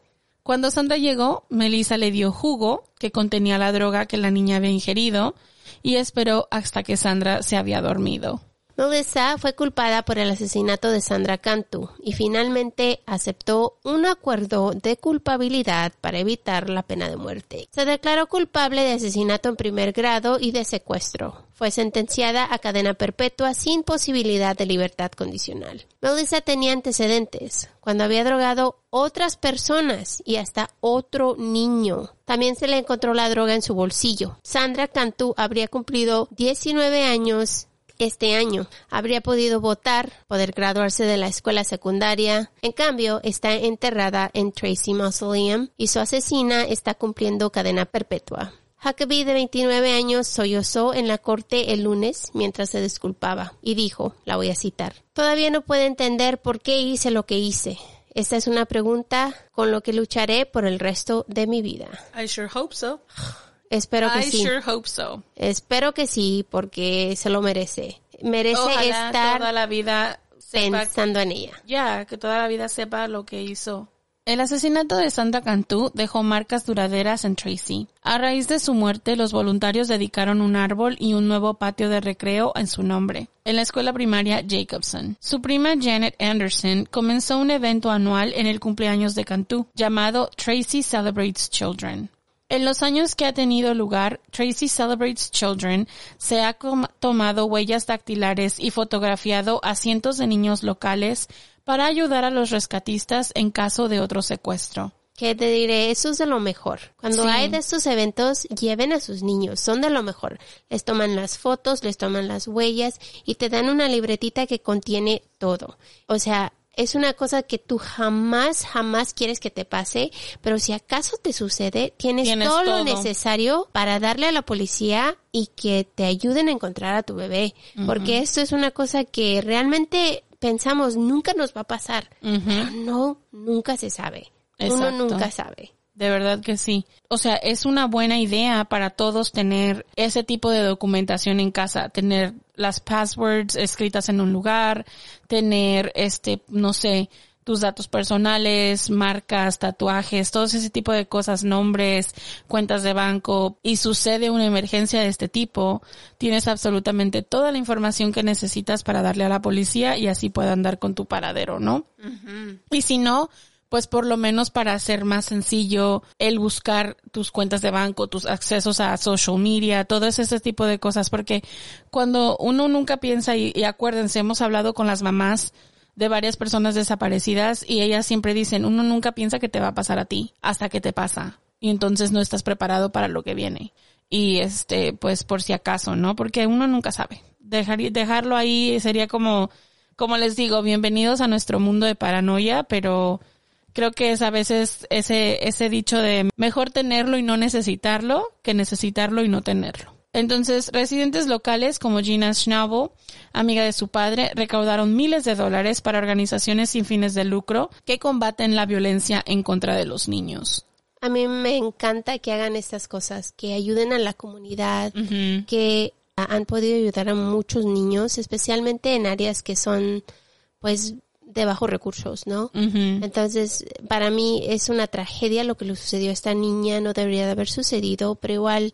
D: Cuando Sandra llegó, Melissa le dio jugo que contenía la droga que la niña había ingerido y esperó hasta que Sandra se había dormido.
B: Melissa fue culpada por el asesinato de Sandra Cantu y finalmente aceptó un acuerdo de culpabilidad para evitar la pena de muerte. Se declaró culpable de asesinato en primer grado y de secuestro. Fue sentenciada a cadena perpetua sin posibilidad de libertad condicional. Melissa tenía antecedentes cuando había drogado otras personas y hasta otro niño. También se le encontró la droga en su bolsillo. Sandra Cantu habría cumplido 19 años este año. Habría podido votar, poder graduarse de la escuela secundaria. En cambio, está enterrada en Tracy Mausoleum y su asesina está cumpliendo cadena perpetua. Huckabee, de 29 años, sollozó en la corte el lunes mientras se disculpaba y dijo, la voy a citar, Todavía no puedo entender por qué hice lo que hice. Esta es una pregunta con lo que lucharé por el resto de mi vida.
D: I sure hope so. *sighs* *sighs* *sighs*
B: Espero que
D: I
B: sí.
D: sure hope so.
B: Espero que sí, porque se lo merece. Merece
D: Ojalá
B: estar
D: toda la vida sepa
B: pensando en ella.
D: Ya, que toda la vida sepa lo que hizo. El asesinato de Sandra Cantú dejó marcas duraderas en Tracy. A raíz de su muerte, los voluntarios dedicaron un árbol y un nuevo patio de recreo en su nombre, en la escuela primaria Jacobson. Su prima Janet Anderson comenzó un evento anual en el cumpleaños de Cantú, llamado Tracy Celebrates Children. En los años que ha tenido lugar, Tracy Celebrates Children se ha tomado huellas dactilares y fotografiado a cientos de niños locales para ayudar a los rescatistas en caso de otro secuestro.
B: Que te diré, eso es de lo mejor. Cuando
D: Sí.
B: hay de estos eventos, lleven a sus niños, son de lo mejor. Les toman las fotos, les toman las huellas y te dan una libretita que contiene todo. O sea, es una cosa que tú jamás, jamás quieres que te pase, pero si acaso te sucede, tienes,
D: Tienes
B: todo,
D: todo.
B: lo necesario para darle a la policía y que te ayuden a encontrar a tu bebé. Porque esto es una cosa que realmente pensamos nunca nos va a pasar. Pero no, nunca se sabe. Uno
D: Exacto.
B: nunca sabe.
D: De verdad que sí. O sea, es una buena idea para todos tener ese tipo de documentación en casa, tener las passwords escritas en un lugar, tener este, no sé, tus datos personales, marcas, tatuajes, todo ese tipo de cosas, nombres, cuentas de banco, y sucede una emergencia de este tipo, tienes absolutamente toda la información que necesitas para darle a la policía y así puedan dar con tu paradero, ¿no? Y si no, pues por lo menos para hacer más sencillo el buscar tus cuentas de banco, tus accesos a social media, todo ese tipo de cosas, porque cuando uno nunca piensa, y, y acuérdense, hemos hablado con las mamás de varias personas desaparecidas y ellas siempre dicen, uno nunca piensa que te va a pasar a ti hasta que te pasa y entonces no estás preparado para lo que viene. Y este, pues por si acaso, ¿no? Porque uno nunca sabe. Dejar, dejarlo ahí sería como, como les digo, bienvenidos a nuestro mundo de paranoia, pero creo que es a veces ese, ese dicho de mejor tenerlo y no necesitarlo que necesitarlo y no tenerlo. Entonces, residentes locales como Gina Schnabel, amiga de su padre, recaudaron miles de dólares para organizaciones sin fines de lucro que combaten la violencia en contra de los niños.
B: A mí me encanta que hagan estas cosas, que ayuden a la comunidad, que han podido ayudar a muchos niños, especialmente en áreas que son, pues, de bajos recursos, ¿no? Entonces, para mí es una tragedia lo que le sucedió a esta niña, no debería de haber sucedido, pero igual,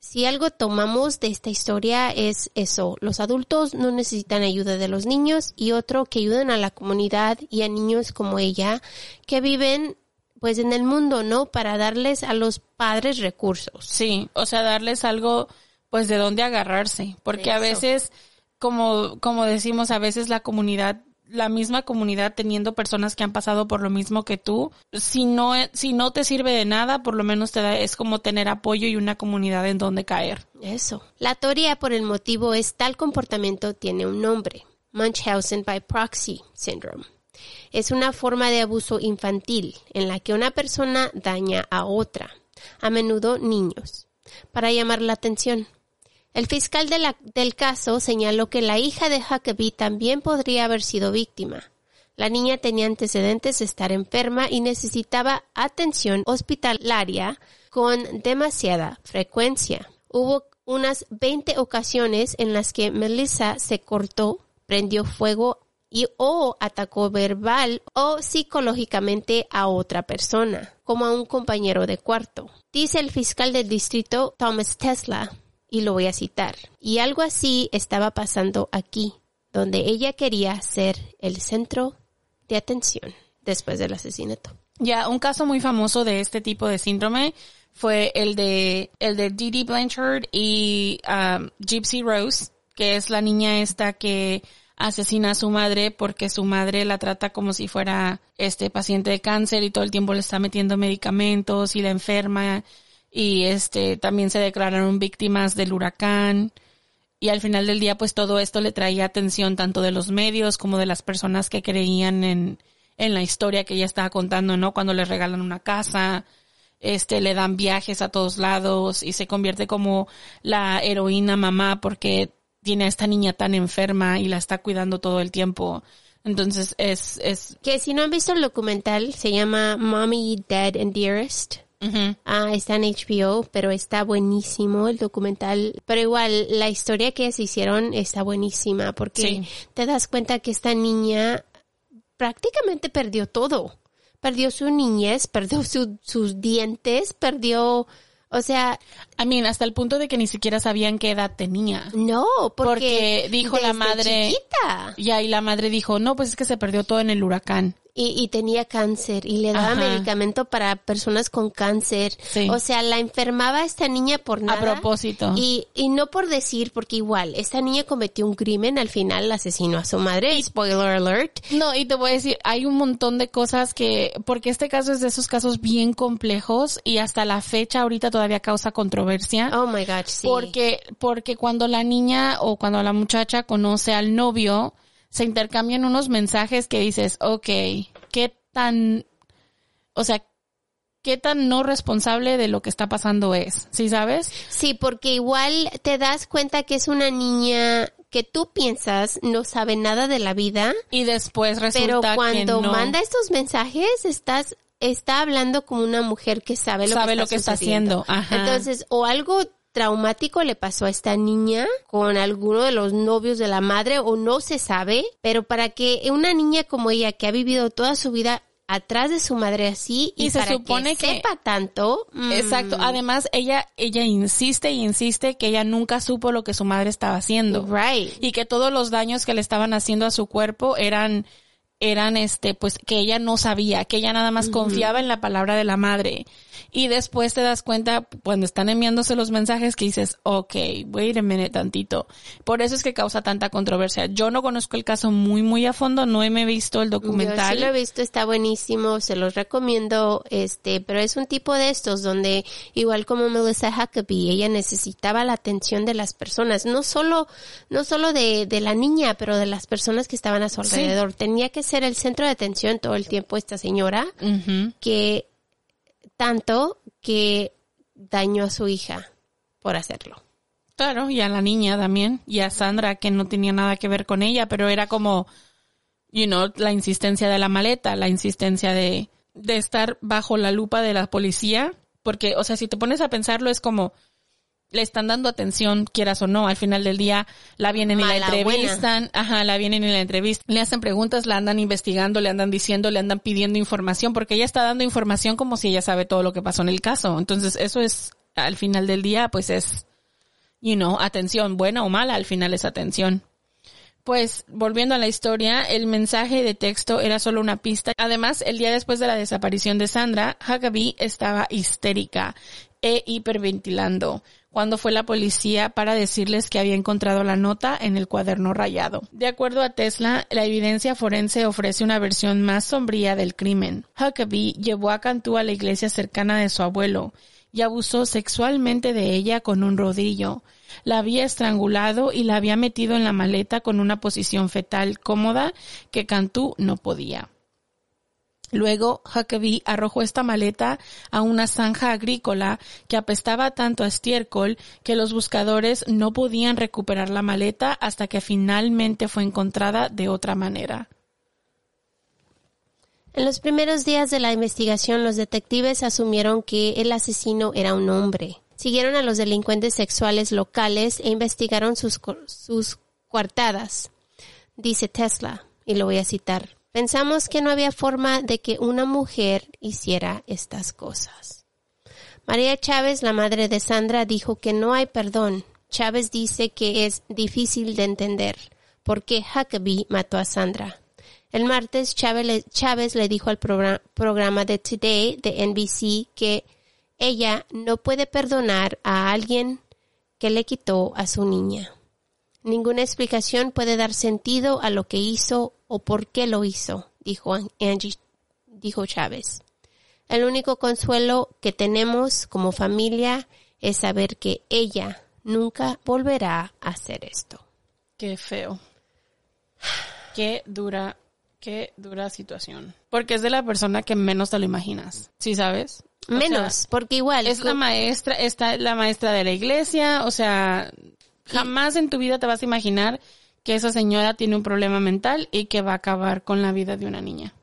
B: si algo tomamos de esta historia es eso, los adultos no necesitan ayuda de los niños y otro que ayuden a la comunidad y a niños como ella que viven pues en el mundo, ¿no? Para darles a los padres recursos.
D: Sí, o sea, darles algo, pues, de dónde agarrarse. Porque a veces, como, como decimos, a veces la comunidad, la misma comunidad teniendo personas que han pasado por lo mismo que tú, si no, si no te sirve de nada, por lo menos te da, es como tener apoyo y una comunidad en donde caer.
B: Eso. La teoría por el motivo es tal comportamiento tiene un nombre. Munchausen by proxy syndrome. Es una forma de abuso infantil en la que una persona daña a otra, a menudo niños, para llamar la atención. El fiscal del caso señaló que la hija de Huckabee también podría haber sido víctima. La niña tenía antecedentes de estar enferma y necesitaba atención hospitalaria con demasiada frecuencia. Hubo unas 20 ocasiones en las que Melissa se cortó, prendió fuego y o atacó verbal o psicológicamente a otra persona, como a un compañero de cuarto. Dice el fiscal del distrito Thomas Tesla. Y lo voy a citar. Y algo así estaba pasando aquí, donde ella quería ser el centro de atención después del asesinato.
D: Ya, un caso muy famoso de este tipo de síndrome fue el de el de Dee Blanchard y um, Gypsy Rose, que es la niña esta que asesina a su madre porque su madre la trata como si fuera este paciente de cáncer y todo el tiempo le está metiendo medicamentos y la enferma y este también se declararon víctimas del huracán y al final del día pues todo esto le traía atención tanto de los medios como de las personas que creían en en la historia que ella estaba contando, ¿no? Cuando le regalan una casa, este, le dan viajes a todos lados y se convierte como la heroína mamá porque tiene a esta niña tan enferma y la está cuidando todo el tiempo. Entonces es, es...
B: Que si no han visto el documental, se llama Mommy, Dead and Dearest. Ah, está en HBO, pero está buenísimo el documental. Pero igual, la historia que se hicieron está buenísima porque te das cuenta que esta niña prácticamente perdió todo. Perdió su niñez, perdió sus dientes, perdió, o sea...
D: I mean, hasta el punto de que ni siquiera sabían qué edad tenía.
B: No, porque,
D: dijo la madre...
B: Chiquita.
D: Ya, y la madre dijo, no, pues es que se perdió todo en el huracán
B: y, tenía cáncer y le daba medicamento para personas con cáncer. O sea, la enfermaba esta niña por nada.
D: A propósito.
B: Y, y no por decir, porque igual, esta niña cometió un crimen, al final asesinó a su madre. Spoiler alert.
D: No, y te voy a decir, hay un montón de cosas que, porque este caso es de esos casos bien complejos y hasta la fecha ahorita todavía causa controversia.
B: Oh my God, sí.
D: Porque, porque cuando la niña o cuando la muchacha conoce al novio, se intercambian unos mensajes que dices, ok, ¿qué tan, o sea, qué tan no responsable de lo que está pasando es? ¿Sí sabes?
B: Sí, porque igual te das cuenta que es una niña que tú piensas no sabe nada de la vida.
D: Y después resulta
B: Pero cuando manda estos mensajes, estás está hablando como una mujer que sabe lo
D: sabe
B: que está,
D: lo que está haciendo.
B: Entonces, o algo traumático le pasó a esta niña con alguno de los novios de la madre o no se sabe, pero para que una niña como ella que ha vivido toda su vida atrás de su madre así y, se supone que, sepa tanto.
D: Mm. Exacto. Además, ella, ella insiste y insiste que ella nunca supo lo que su madre estaba haciendo.
B: Right.
D: Y que todos los daños que le estaban haciendo a su cuerpo eran eran este pues que ella no sabía, que ella nada más confiaba en la palabra de la madre y después te das cuenta cuando están enviándose los mensajes que dices, ok, wait a minute tantito. Por eso es que causa tanta controversia. Yo no conozco el caso muy, muy a fondo, no he visto el documental.
B: Yo sí lo he visto, está buenísimo, se los recomiendo, este, pero es un tipo de estos donde, igual como Melissa Huckabee, ella necesitaba la atención de las personas, no solo, no solo de, de la niña, pero de las personas que estaban a su alrededor. Tenía que ser el centro de atención todo el tiempo esta señora, que tanto que dañó a su hija por hacerlo.
D: Claro, y a la niña también, y a Sandra, que no tenía nada que ver con ella, pero era como, you know, la insistencia de la maleta, la insistencia de, de estar bajo la lupa de la policía, porque, o sea, si te pones a pensarlo, es como, le están dando atención, quieras o no, al final del día la vienen y la entrevistan, ajá, la vienen y la entrevistan, le hacen preguntas, la andan investigando, le andan diciendo, le andan pidiendo información, porque ella está dando información como si ella sabe todo lo que pasó en el caso. Entonces, eso es, al final del día, pues es, you know, atención, buena o mala, al final es atención. Pues, volviendo a la historia, el mensaje de texto era solo una pista. Además, el día después de la desaparición de Sandra, Huckabee estaba histérica e hiperventilando cuando fue la policía para decirles que había encontrado la nota en el cuaderno rayado. De acuerdo a Tesla, la evidencia forense ofrece una versión más sombría del crimen. Huckabee llevó a Cantú a la iglesia cercana de su abuelo y abusó sexualmente de ella con un rodillo. La había estrangulado y la había metido en la maleta con una posición fetal cómoda que Cantú no podía. Luego, Huckabee arrojó esta maleta a una zanja agrícola que apestaba tanto a estiércol que los buscadores no podían recuperar la maleta hasta que finalmente fue encontrada de otra manera.
B: En los primeros días de la investigación, los detectives asumieron que el asesino era un hombre. Siguieron a los delincuentes sexuales locales e investigaron sus, sus coartadas. Dice Tesla, y lo voy a citar. Pensamos que no había forma de que una mujer hiciera estas cosas. María Chávez, la madre de Sandra, dijo que no hay perdón, Chávez dice que es difícil de entender por qué Huckabee mató a Sandra. El martes Chávez le, Chávez le dijo al progra- programa de Today de NBC que ella no puede perdonar a alguien que le quitó a su niña. Ninguna explicación puede dar sentido a lo que hizo o por qué lo hizo, dijo Angie, dijo Chávez. El único consuelo que tenemos como familia es saber que ella nunca volverá a hacer esto.
D: Qué feo. Qué dura, qué dura situación. Porque es de la persona que menos te lo imaginas. ¿Sí sabes? O
B: Menos,
D: sea,
B: porque igual
D: es la maestra, está la maestra de la iglesia, o sea, jamás en tu vida te vas a imaginar que esa señora tiene un problema mental y que va a acabar con la vida de una niña.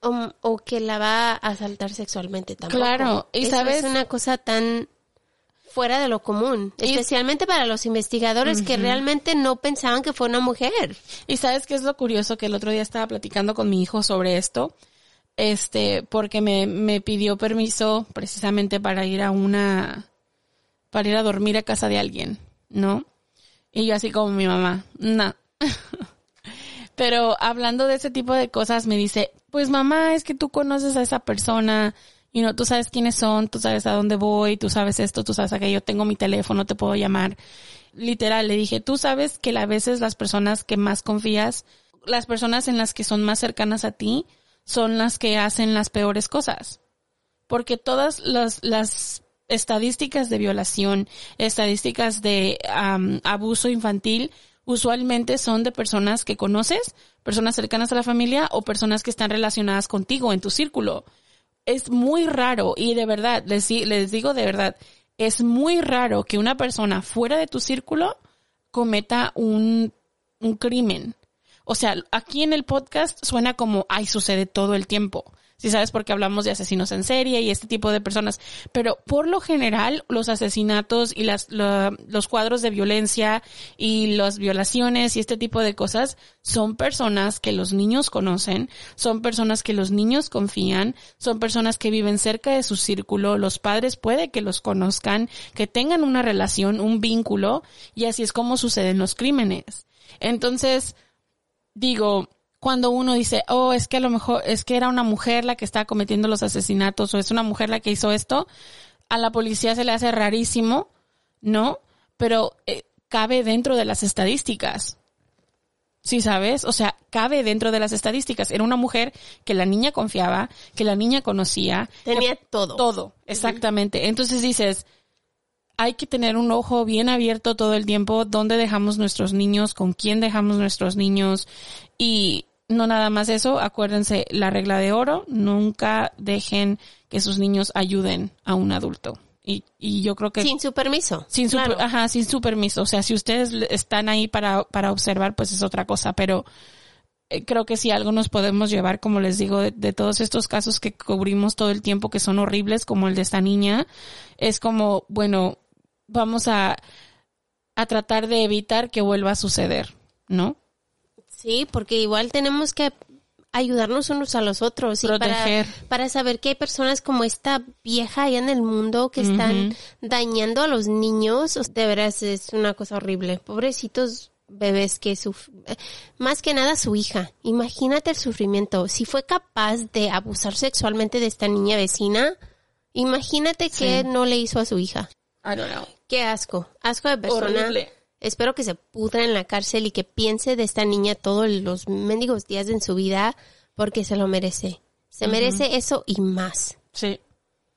B: o, o que la va a asaltar sexualmente tampoco.
D: Claro, y
B: Eso
D: sabes-
B: es una cosa tan fuera de lo común,
D: Y-
B: especialmente para los investigadores que realmente no pensaban que fue una mujer.
D: Y sabes qué es lo curioso que el otro día estaba platicando con mi hijo sobre esto, este, porque me, me pidió permiso precisamente para ir a una, para ir a dormir a casa de alguien, ¿no? Y yo así como mi mamá, no. *laughs* Pero hablando de ese tipo de cosas me dice, pues mamá, es que tú conoces a esa persona, y no, tú sabes quiénes son, tú sabes a dónde voy, tú sabes esto, tú sabes aquello, tengo mi teléfono, te puedo llamar. Literal, le dije, tú sabes que a veces las personas que más confías, las personas en las que son más cercanas a ti, son las que hacen las peores cosas. Porque todas las, las estadísticas de violación, estadísticas de am, abuso infantil, usualmente son de personas que conoces, personas cercanas a la familia o personas que están relacionadas contigo en tu círculo. Es muy raro y de verdad, les digo de verdad, es muy raro que una persona fuera de tu círculo cometa un, un crimen. O sea, aquí en el podcast suena como, ay, sucede todo el tiempo. Si sabes, porque hablamos de asesinos en serie y este tipo de personas. Pero por lo general, los asesinatos y las, lo- los cuadros de violencia y las violaciones y este tipo de cosas son personas que los niños conocen, son personas que los niños confían, son personas que viven cerca de su círculo, los padres puede que los conozcan, que tengan una relación, un vínculo, y así es como suceden los crímenes. Entonces, digo, cuando uno dice, oh, es que a lo mejor es que era una mujer la que estaba cometiendo los asesinatos o es una mujer la que hizo esto, a la policía se le hace rarísimo, ¿no? Pero eh, cabe dentro de las estadísticas. Sí, ¿sabes? O sea, cabe dentro de las estadísticas. Era una mujer que la niña confiaba, que la niña conocía. que-
B: Tenía todo.
D: Todo, exactamente. Entonces dices, hay que tener un ojo bien abierto todo el tiempo, dónde dejamos nuestros niños, con quién dejamos nuestros niños y no nada más eso, acuérdense la regla de oro, nunca dejen que sus niños ayuden a un adulto. Y, y yo creo que
B: Sin su permiso.
D: sin su,
B: Claro.
D: ajá, sin su permiso. O sea, si ustedes están ahí para, para observar, pues es otra cosa, pero eh, creo que si algo nos podemos llevar, como les digo, de, de todos estos casos que cubrimos todo el tiempo que son horribles, como el de esta niña, es como, bueno, vamos a, a tratar de evitar que vuelva a suceder, ¿no?
B: Sí, porque igual tenemos que ayudarnos unos a los otros y
D: Proteger.
B: para, para saber que hay personas como esta vieja allá en el mundo que están dañando a los niños. De veras es una cosa horrible. Pobrecitos bebés que suf más que nada su hija. Imagínate el sufrimiento. Si fue capaz de abusar sexualmente de esta niña vecina, imagínate que no le hizo a su hija.
D: I don't know.
B: Qué asco. Asco de persona.
D: Horrible.
B: Espero que se pudra en la cárcel y que piense de esta niña todos los mendigos días en su vida porque se lo merece. Se merece eso y más.
D: Sí.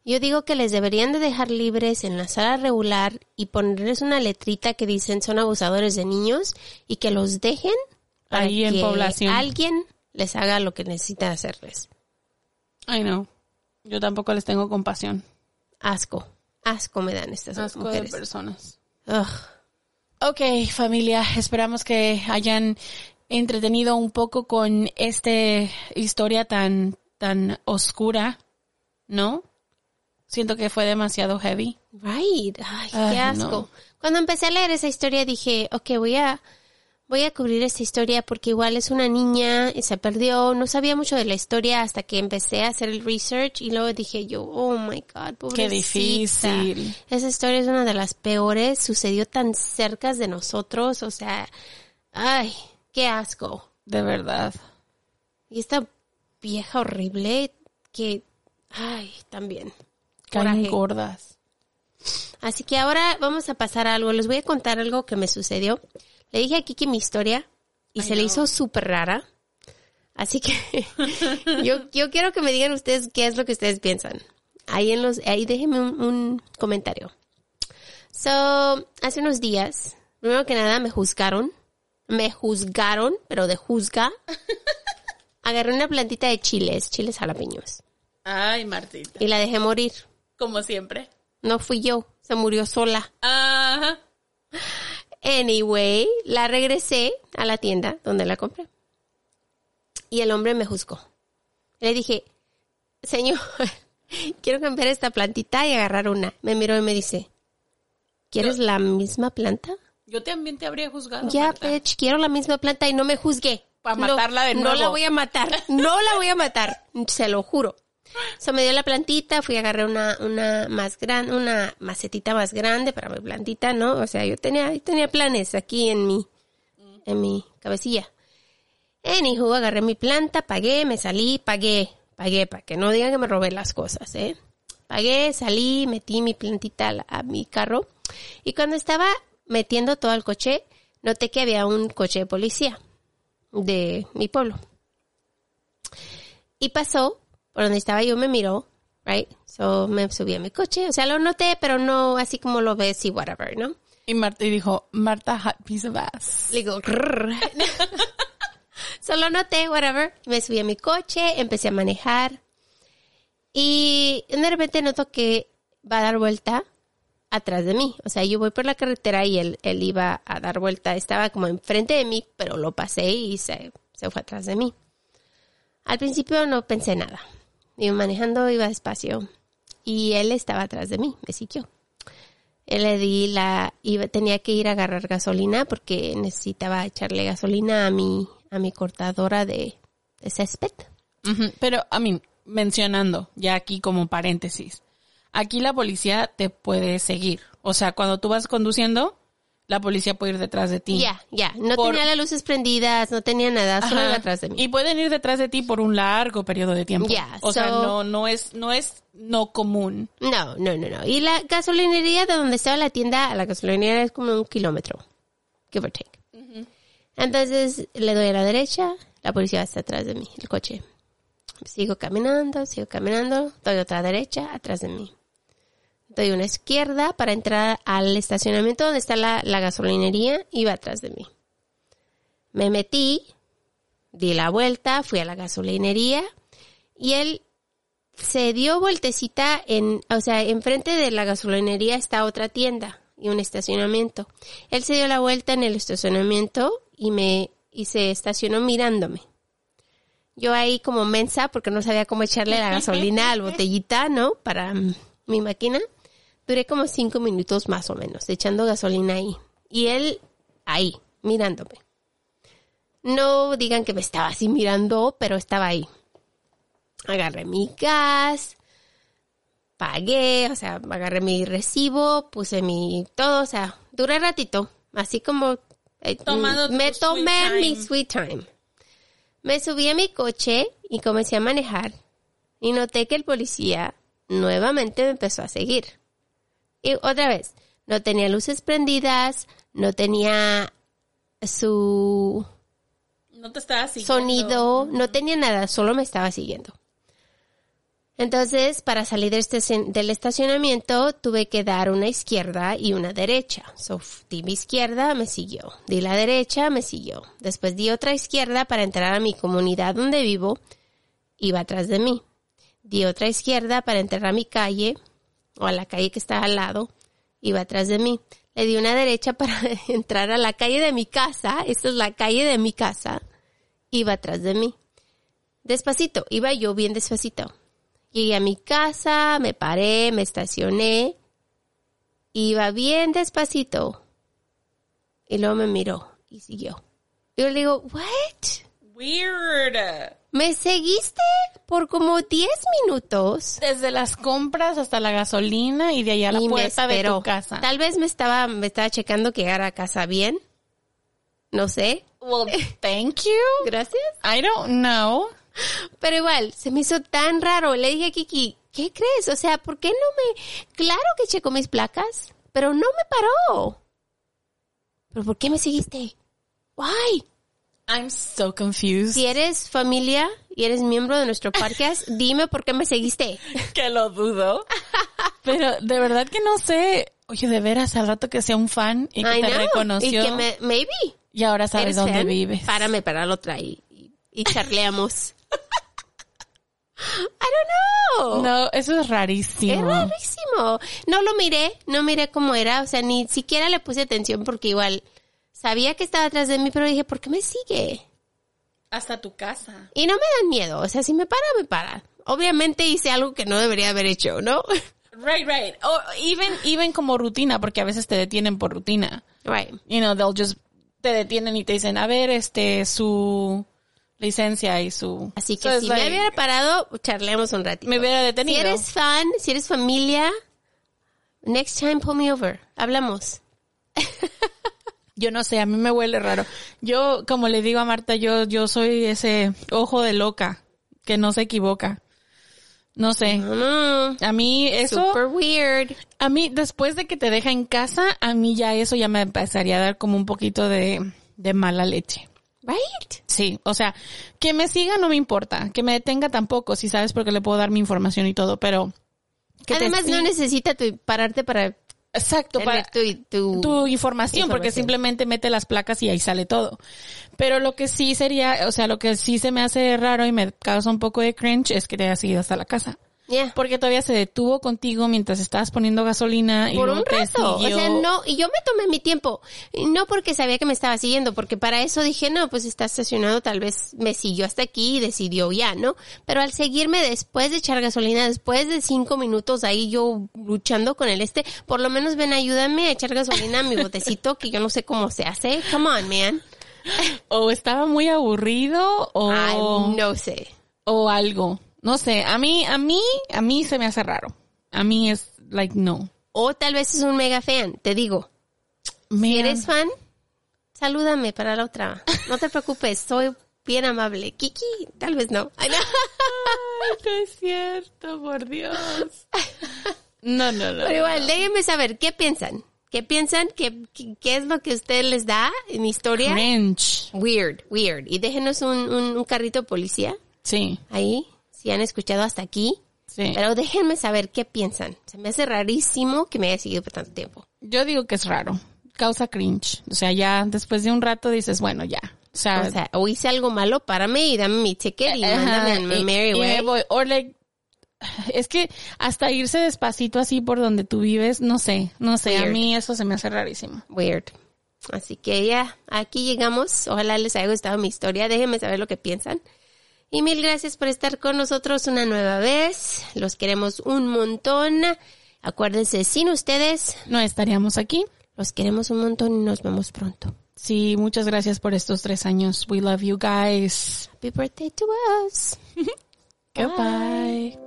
B: Yo digo que les deberían de dejar libres en la sala regular y ponerles una letrita que dicen son abusadores de niños y que los dejen para
D: Ahí en
B: que
D: población.
B: alguien les haga lo que necesita hacerles.
D: I know. Yo tampoco les tengo compasión.
B: Asco. Asco me dan estas
D: Asco de
B: mujeres.
D: personas.
B: Ugh.
D: Ok, familia, esperamos que hayan entretenido un poco con esta historia tan, tan oscura, ¿no? Siento que fue demasiado heavy.
B: Right. Ay,
D: Ay,
B: qué asco.
D: no.
B: Cuando empecé a leer esa historia dije, ok, voy a, voy a cubrir esta historia porque igual es una niña y se perdió, no sabía mucho de la historia hasta que empecé a hacer el research y luego dije yo, oh my god, pobrecita.
D: Qué difícil.
B: Esa historia es una de las peores, sucedió tan cerca de nosotros, o sea, ay, qué asco.
D: De verdad.
B: Y esta vieja horrible que, ay, también.
D: Caen gordas.
B: Así que ahora vamos a pasar a algo. Les voy a contar algo que me sucedió. Le dije a Kiki mi historia y se le hizo súper rara. Así que *laughs* yo, yo quiero que me digan ustedes qué es lo que ustedes piensan. Ahí en los, ahí déjenme un, un comentario. So, hace unos días, primero que nada me juzgaron. Me juzgaron, pero de juzga. *laughs* Agarré una plantita de chiles, chiles jalapeños,
D: Ay, Martita.
B: y la dejé morir.
D: Como siempre.
B: No fui yo, se murió sola.
D: Ajá.
B: Anyway, la regresé a la tienda donde la compré. Y el hombre me juzgó. Le dije, señor, *laughs* quiero cambiar esta plantita y agarrar una. Me miró y me dice, ¿quieres la misma planta?
D: Yo también te habría juzgado.
B: Ya,
D: Marta.
B: bitch, quiero la misma planta y no me juzgué.
D: Pa'
B: No,
D: matarla de
B: No
D: nuevo.
B: la voy a matar. No la voy a matar. Se lo juro. Se me dio la plantita, fui a agarrar una, una más grande, una macetita más grande para mi plantita, ¿no? O sea, yo tenía, yo tenía planes aquí en mi, en mi cabecilla. Anywho, agarré mi planta, pagué, me salí, pagué, pagué, para que no digan que me robé las cosas, ¿eh? Pagué, salí, metí mi plantita a, a mi carro y cuando estaba metiendo todo al coche, noté que había un coche de policía de mi pueblo. Y pasó por donde estaba yo, me miró, right? So me subí a mi coche, o sea, lo noté, pero no así como lo ves y whatever, ¿no?
D: Y Marta y dijo, Marta hot piece of ass.
B: Le digo. *laughs* Solo noté, whatever. Me subí a mi coche, empecé a manejar. Y de repente noto que va a dar vuelta atrás de mí. O sea, yo voy por la carretera y él, él iba a dar vuelta. Estaba como enfrente de mí, pero lo pasé y se, se fue atrás de mí. Al principio no pensé nada. Iba manejando, iba despacio. Y él estaba atrás de mí, me siguió. Él le di la, iba, tenía que ir a agarrar gasolina porque necesitaba echarle gasolina a mi, a mi cortadora de, de césped.
D: Pero, a mí, mencionando, ya aquí como paréntesis, aquí la policía te puede seguir. O sea, cuando tú vas conduciendo, la policía puede ir detrás de ti.
B: Ya, ya, no
D: Por-
B: tenía las luces prendidas, no tenía nada, solo
D: Ajá.
B: iba atrás de mí.
D: Y pueden ir detrás de ti por un largo periodo de tiempo.
B: Ya,
D: o sea, no, no es, no es no común.
B: No, no, no, no. Y la gasolinería de donde estaba la tienda a la gasolinería es como un kilómetro, give or take. Entonces le doy a la derecha, la policía está atrás de mí, el coche. Sigo caminando, sigo caminando, doy otra derecha, atrás de mí. Doy una izquierda para entrar al estacionamiento donde está la, la gasolinería y va atrás de mí. Me metí, di la vuelta, fui a la gasolinería y él se dio vueltecita en, o sea, enfrente de la gasolinería está otra tienda y un estacionamiento. Él se dio la vuelta en el estacionamiento y me, y se estacionó mirándome. Yo ahí como mensa, porque no sabía cómo echarle la gasolina al *laughs* botellita, ¿no? Para mi máquina. Duré como cinco minutos más o menos, echando gasolina ahí. Y él ahí, mirándome. No digan que me estaba así mirando, pero estaba ahí agarré mi gas, pagué, o sea, agarré mi recibo, puse mi todo, o sea, duré ratito, así como eh,
D: Tomando
B: me tomé
D: sweet
B: mi sweet time. Me subí a mi coche y comencé a manejar y noté que el policía nuevamente me empezó a seguir. Y otra vez, no tenía luces prendidas, no tenía su
D: No te estaba siguiendo.
B: sonido, no tenía nada, solo me estaba siguiendo. Entonces, para salir del, estacion- del estacionamiento, tuve que dar una izquierda y una derecha. So, di mi izquierda, me siguió. Di la derecha, me siguió. Después di otra izquierda para entrar a mi comunidad donde vivo. Iba atrás de mí. Di otra izquierda para entrar a mi calle o a la calle que está al lado. Iba atrás de mí. Le di una derecha *laughs* para entrar a la calle de mi casa. Esta es la calle de mi casa. Iba atrás de mí. Despacito. Iba yo bien despacito. Llegué a mi casa, me paré, me estacioné. Iba bien despacito. Y luego me miró y siguió. Yo le digo, what?
D: Weird.
B: ¿Me seguiste por como 10 minutos?
D: Desde las compras hasta la gasolina y de allá a la
B: y
D: puerta de tu casa.
B: Tal vez me estaba, me estaba checando que llegara a casa bien. No sé.
D: Well, *laughs* thank you.
B: Gracias.
D: I don't know.
B: Pero igual, se me hizo tan raro. Le dije a Kiki, ¿qué crees? O sea, ¿por qué no me... Claro que checo mis placas, pero no me paró. ¿Pero por qué me seguiste? Why?
D: I'm so confused.
B: Si eres familia y eres miembro de nuestro podcast, *laughs* dime por qué me seguiste.
D: que lo dudo. *laughs* Pero de verdad que no sé. Oye, de veras, al rato que sea un fan y que
B: I
D: te
B: know.
D: reconoció.
B: Y que me, maybe.
D: y ahora sabes
B: ¿Eres
D: dónde
B: fan?
D: vives.
B: Párame para la otra y, y, charleamos. *laughs* I don't know.
D: No, eso es
B: Es
D: rarísimo.
B: rarísimo. No lo miré, no miré cómo era, o sea, ni siquiera le puse atención porque igual sabía que estaba atrás de mí, pero dije, ¿por qué me sigue?
D: Hasta tu casa.
B: Y no me dan miedo, o sea, si me para, me para. Obviamente hice algo que no debería haber hecho, ¿no? *laughs*
D: Right, right. O even, even como rutina, porque a veces te detienen por rutina.
B: Right.
D: You know, they'll just, te detienen y te dicen, a ver, este, su licencia y su...
B: Así que
D: So
B: si me hubiera parado, charlemos un ratito.
D: me hubiera
B: Si
D: detenido.
B: eres fan, si eres familia, next time pull me over. Hablamos. *laughs*
D: Yo no sé, a mí me huele raro. Yo, como le digo a Marta, yo, yo soy ese ojo de loca que no se equivoca. No sé.
B: No,
D: A mí eso,
B: Mm, super weird.
D: a mí después de que te deja en casa, a mí ya eso ya me empezaría a dar como un poquito de, de mala leche.
B: Right?
D: Sí, o sea, que me siga no me importa, que me detenga tampoco, si sabes porque le puedo dar mi información y todo, pero que te
B: Además, no necesita tu, pararte para
D: exacto para
B: tu, tu,
D: tu información, porque simplemente mete las placas y ahí sale todo. Pero lo que sí sería, o sea, lo que sí se me hace raro y me causa un poco de cringe es que te hayas ido hasta la casa.
B: Yeah.
D: Porque todavía se detuvo contigo mientras estabas poniendo gasolina y
B: por un
D: te
B: rato.
D: siguió.
B: O sea, no, y yo me tomé mi tiempo. No porque sabía que me estaba siguiendo, porque para eso dije, no, pues está estacionado, tal vez me siguió hasta aquí y decidió ya, ¿no? Pero al seguirme después de echar gasolina, después de cinco minutos ahí yo luchando con el este, por lo menos ven, ayúdame a echar gasolina a mi *laughs* botecito, que yo no sé cómo se hace. Come on, man.
D: O estaba muy aburrido o,
B: Ay, no sé.
D: o algo. No sé, a mí, a mí, a mí se me hace raro. A mí es like no.
B: O tal vez es un mega fan, te digo. Si
D: Man.
B: eres fan, salúdame para la otra. No te preocupes, soy bien amable. Kiki, tal vez no. Ay, no.
D: Ay, *laughs* no es cierto, por Dios. No, no, no.
B: Pero igual, déjenme saber, ¿qué piensan? ¿Qué piensan? ¿Qué, qué, qué es lo que a ustedes les da en historia?
D: Cringe.
B: Weird, weird. Y déjenos un, un, un carrito de policía
D: Sí,
B: ahí, si han escuchado hasta aquí.
D: sí.
B: Pero déjenme saber qué piensan. Se me hace rarísimo que me haya seguido por tanto tiempo.
D: Yo digo que es raro. Causa cringe. O sea, ya después de un rato dices, bueno, ya. O sea,
B: O sea, o hice algo malo, párame y dame mi ticket y
D: ajá,
B: mándame al
D: y-
B: Mary Way.
D: voy. Or like, es que hasta irse despacito así por donde tú vives, no sé, no sé. A mí eso se me hace rarísimo.
B: Weird. Así que ya, aquí llegamos. Ojalá les haya gustado mi historia. Déjenme saber lo que piensan. Y mil gracias por estar con nosotros una nueva vez. Los queremos un montón. Acuérdense, sin ustedes,
D: No estaríamos aquí.
B: los queremos un montón y nos vemos pronto.
D: Sí, muchas gracias por estos tres años. We love you guys.
B: Happy birthday to us. *laughs*
D: Goodbye.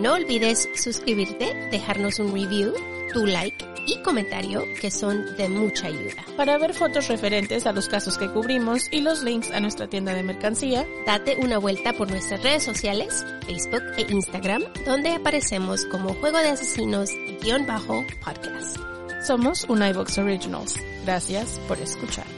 B: No olvides suscribirte, dejarnos un review, tu like y comentario que son de mucha ayuda.
D: Para ver fotos referentes a los casos que cubrimos y los links a nuestra tienda de mercancía,
B: Date una vuelta por nuestras redes sociales, Facebook e Instagram, donde aparecemos como Juego de Asesinos guion bajo podcast.
D: somos un iVox Originals. Gracias por escuchar.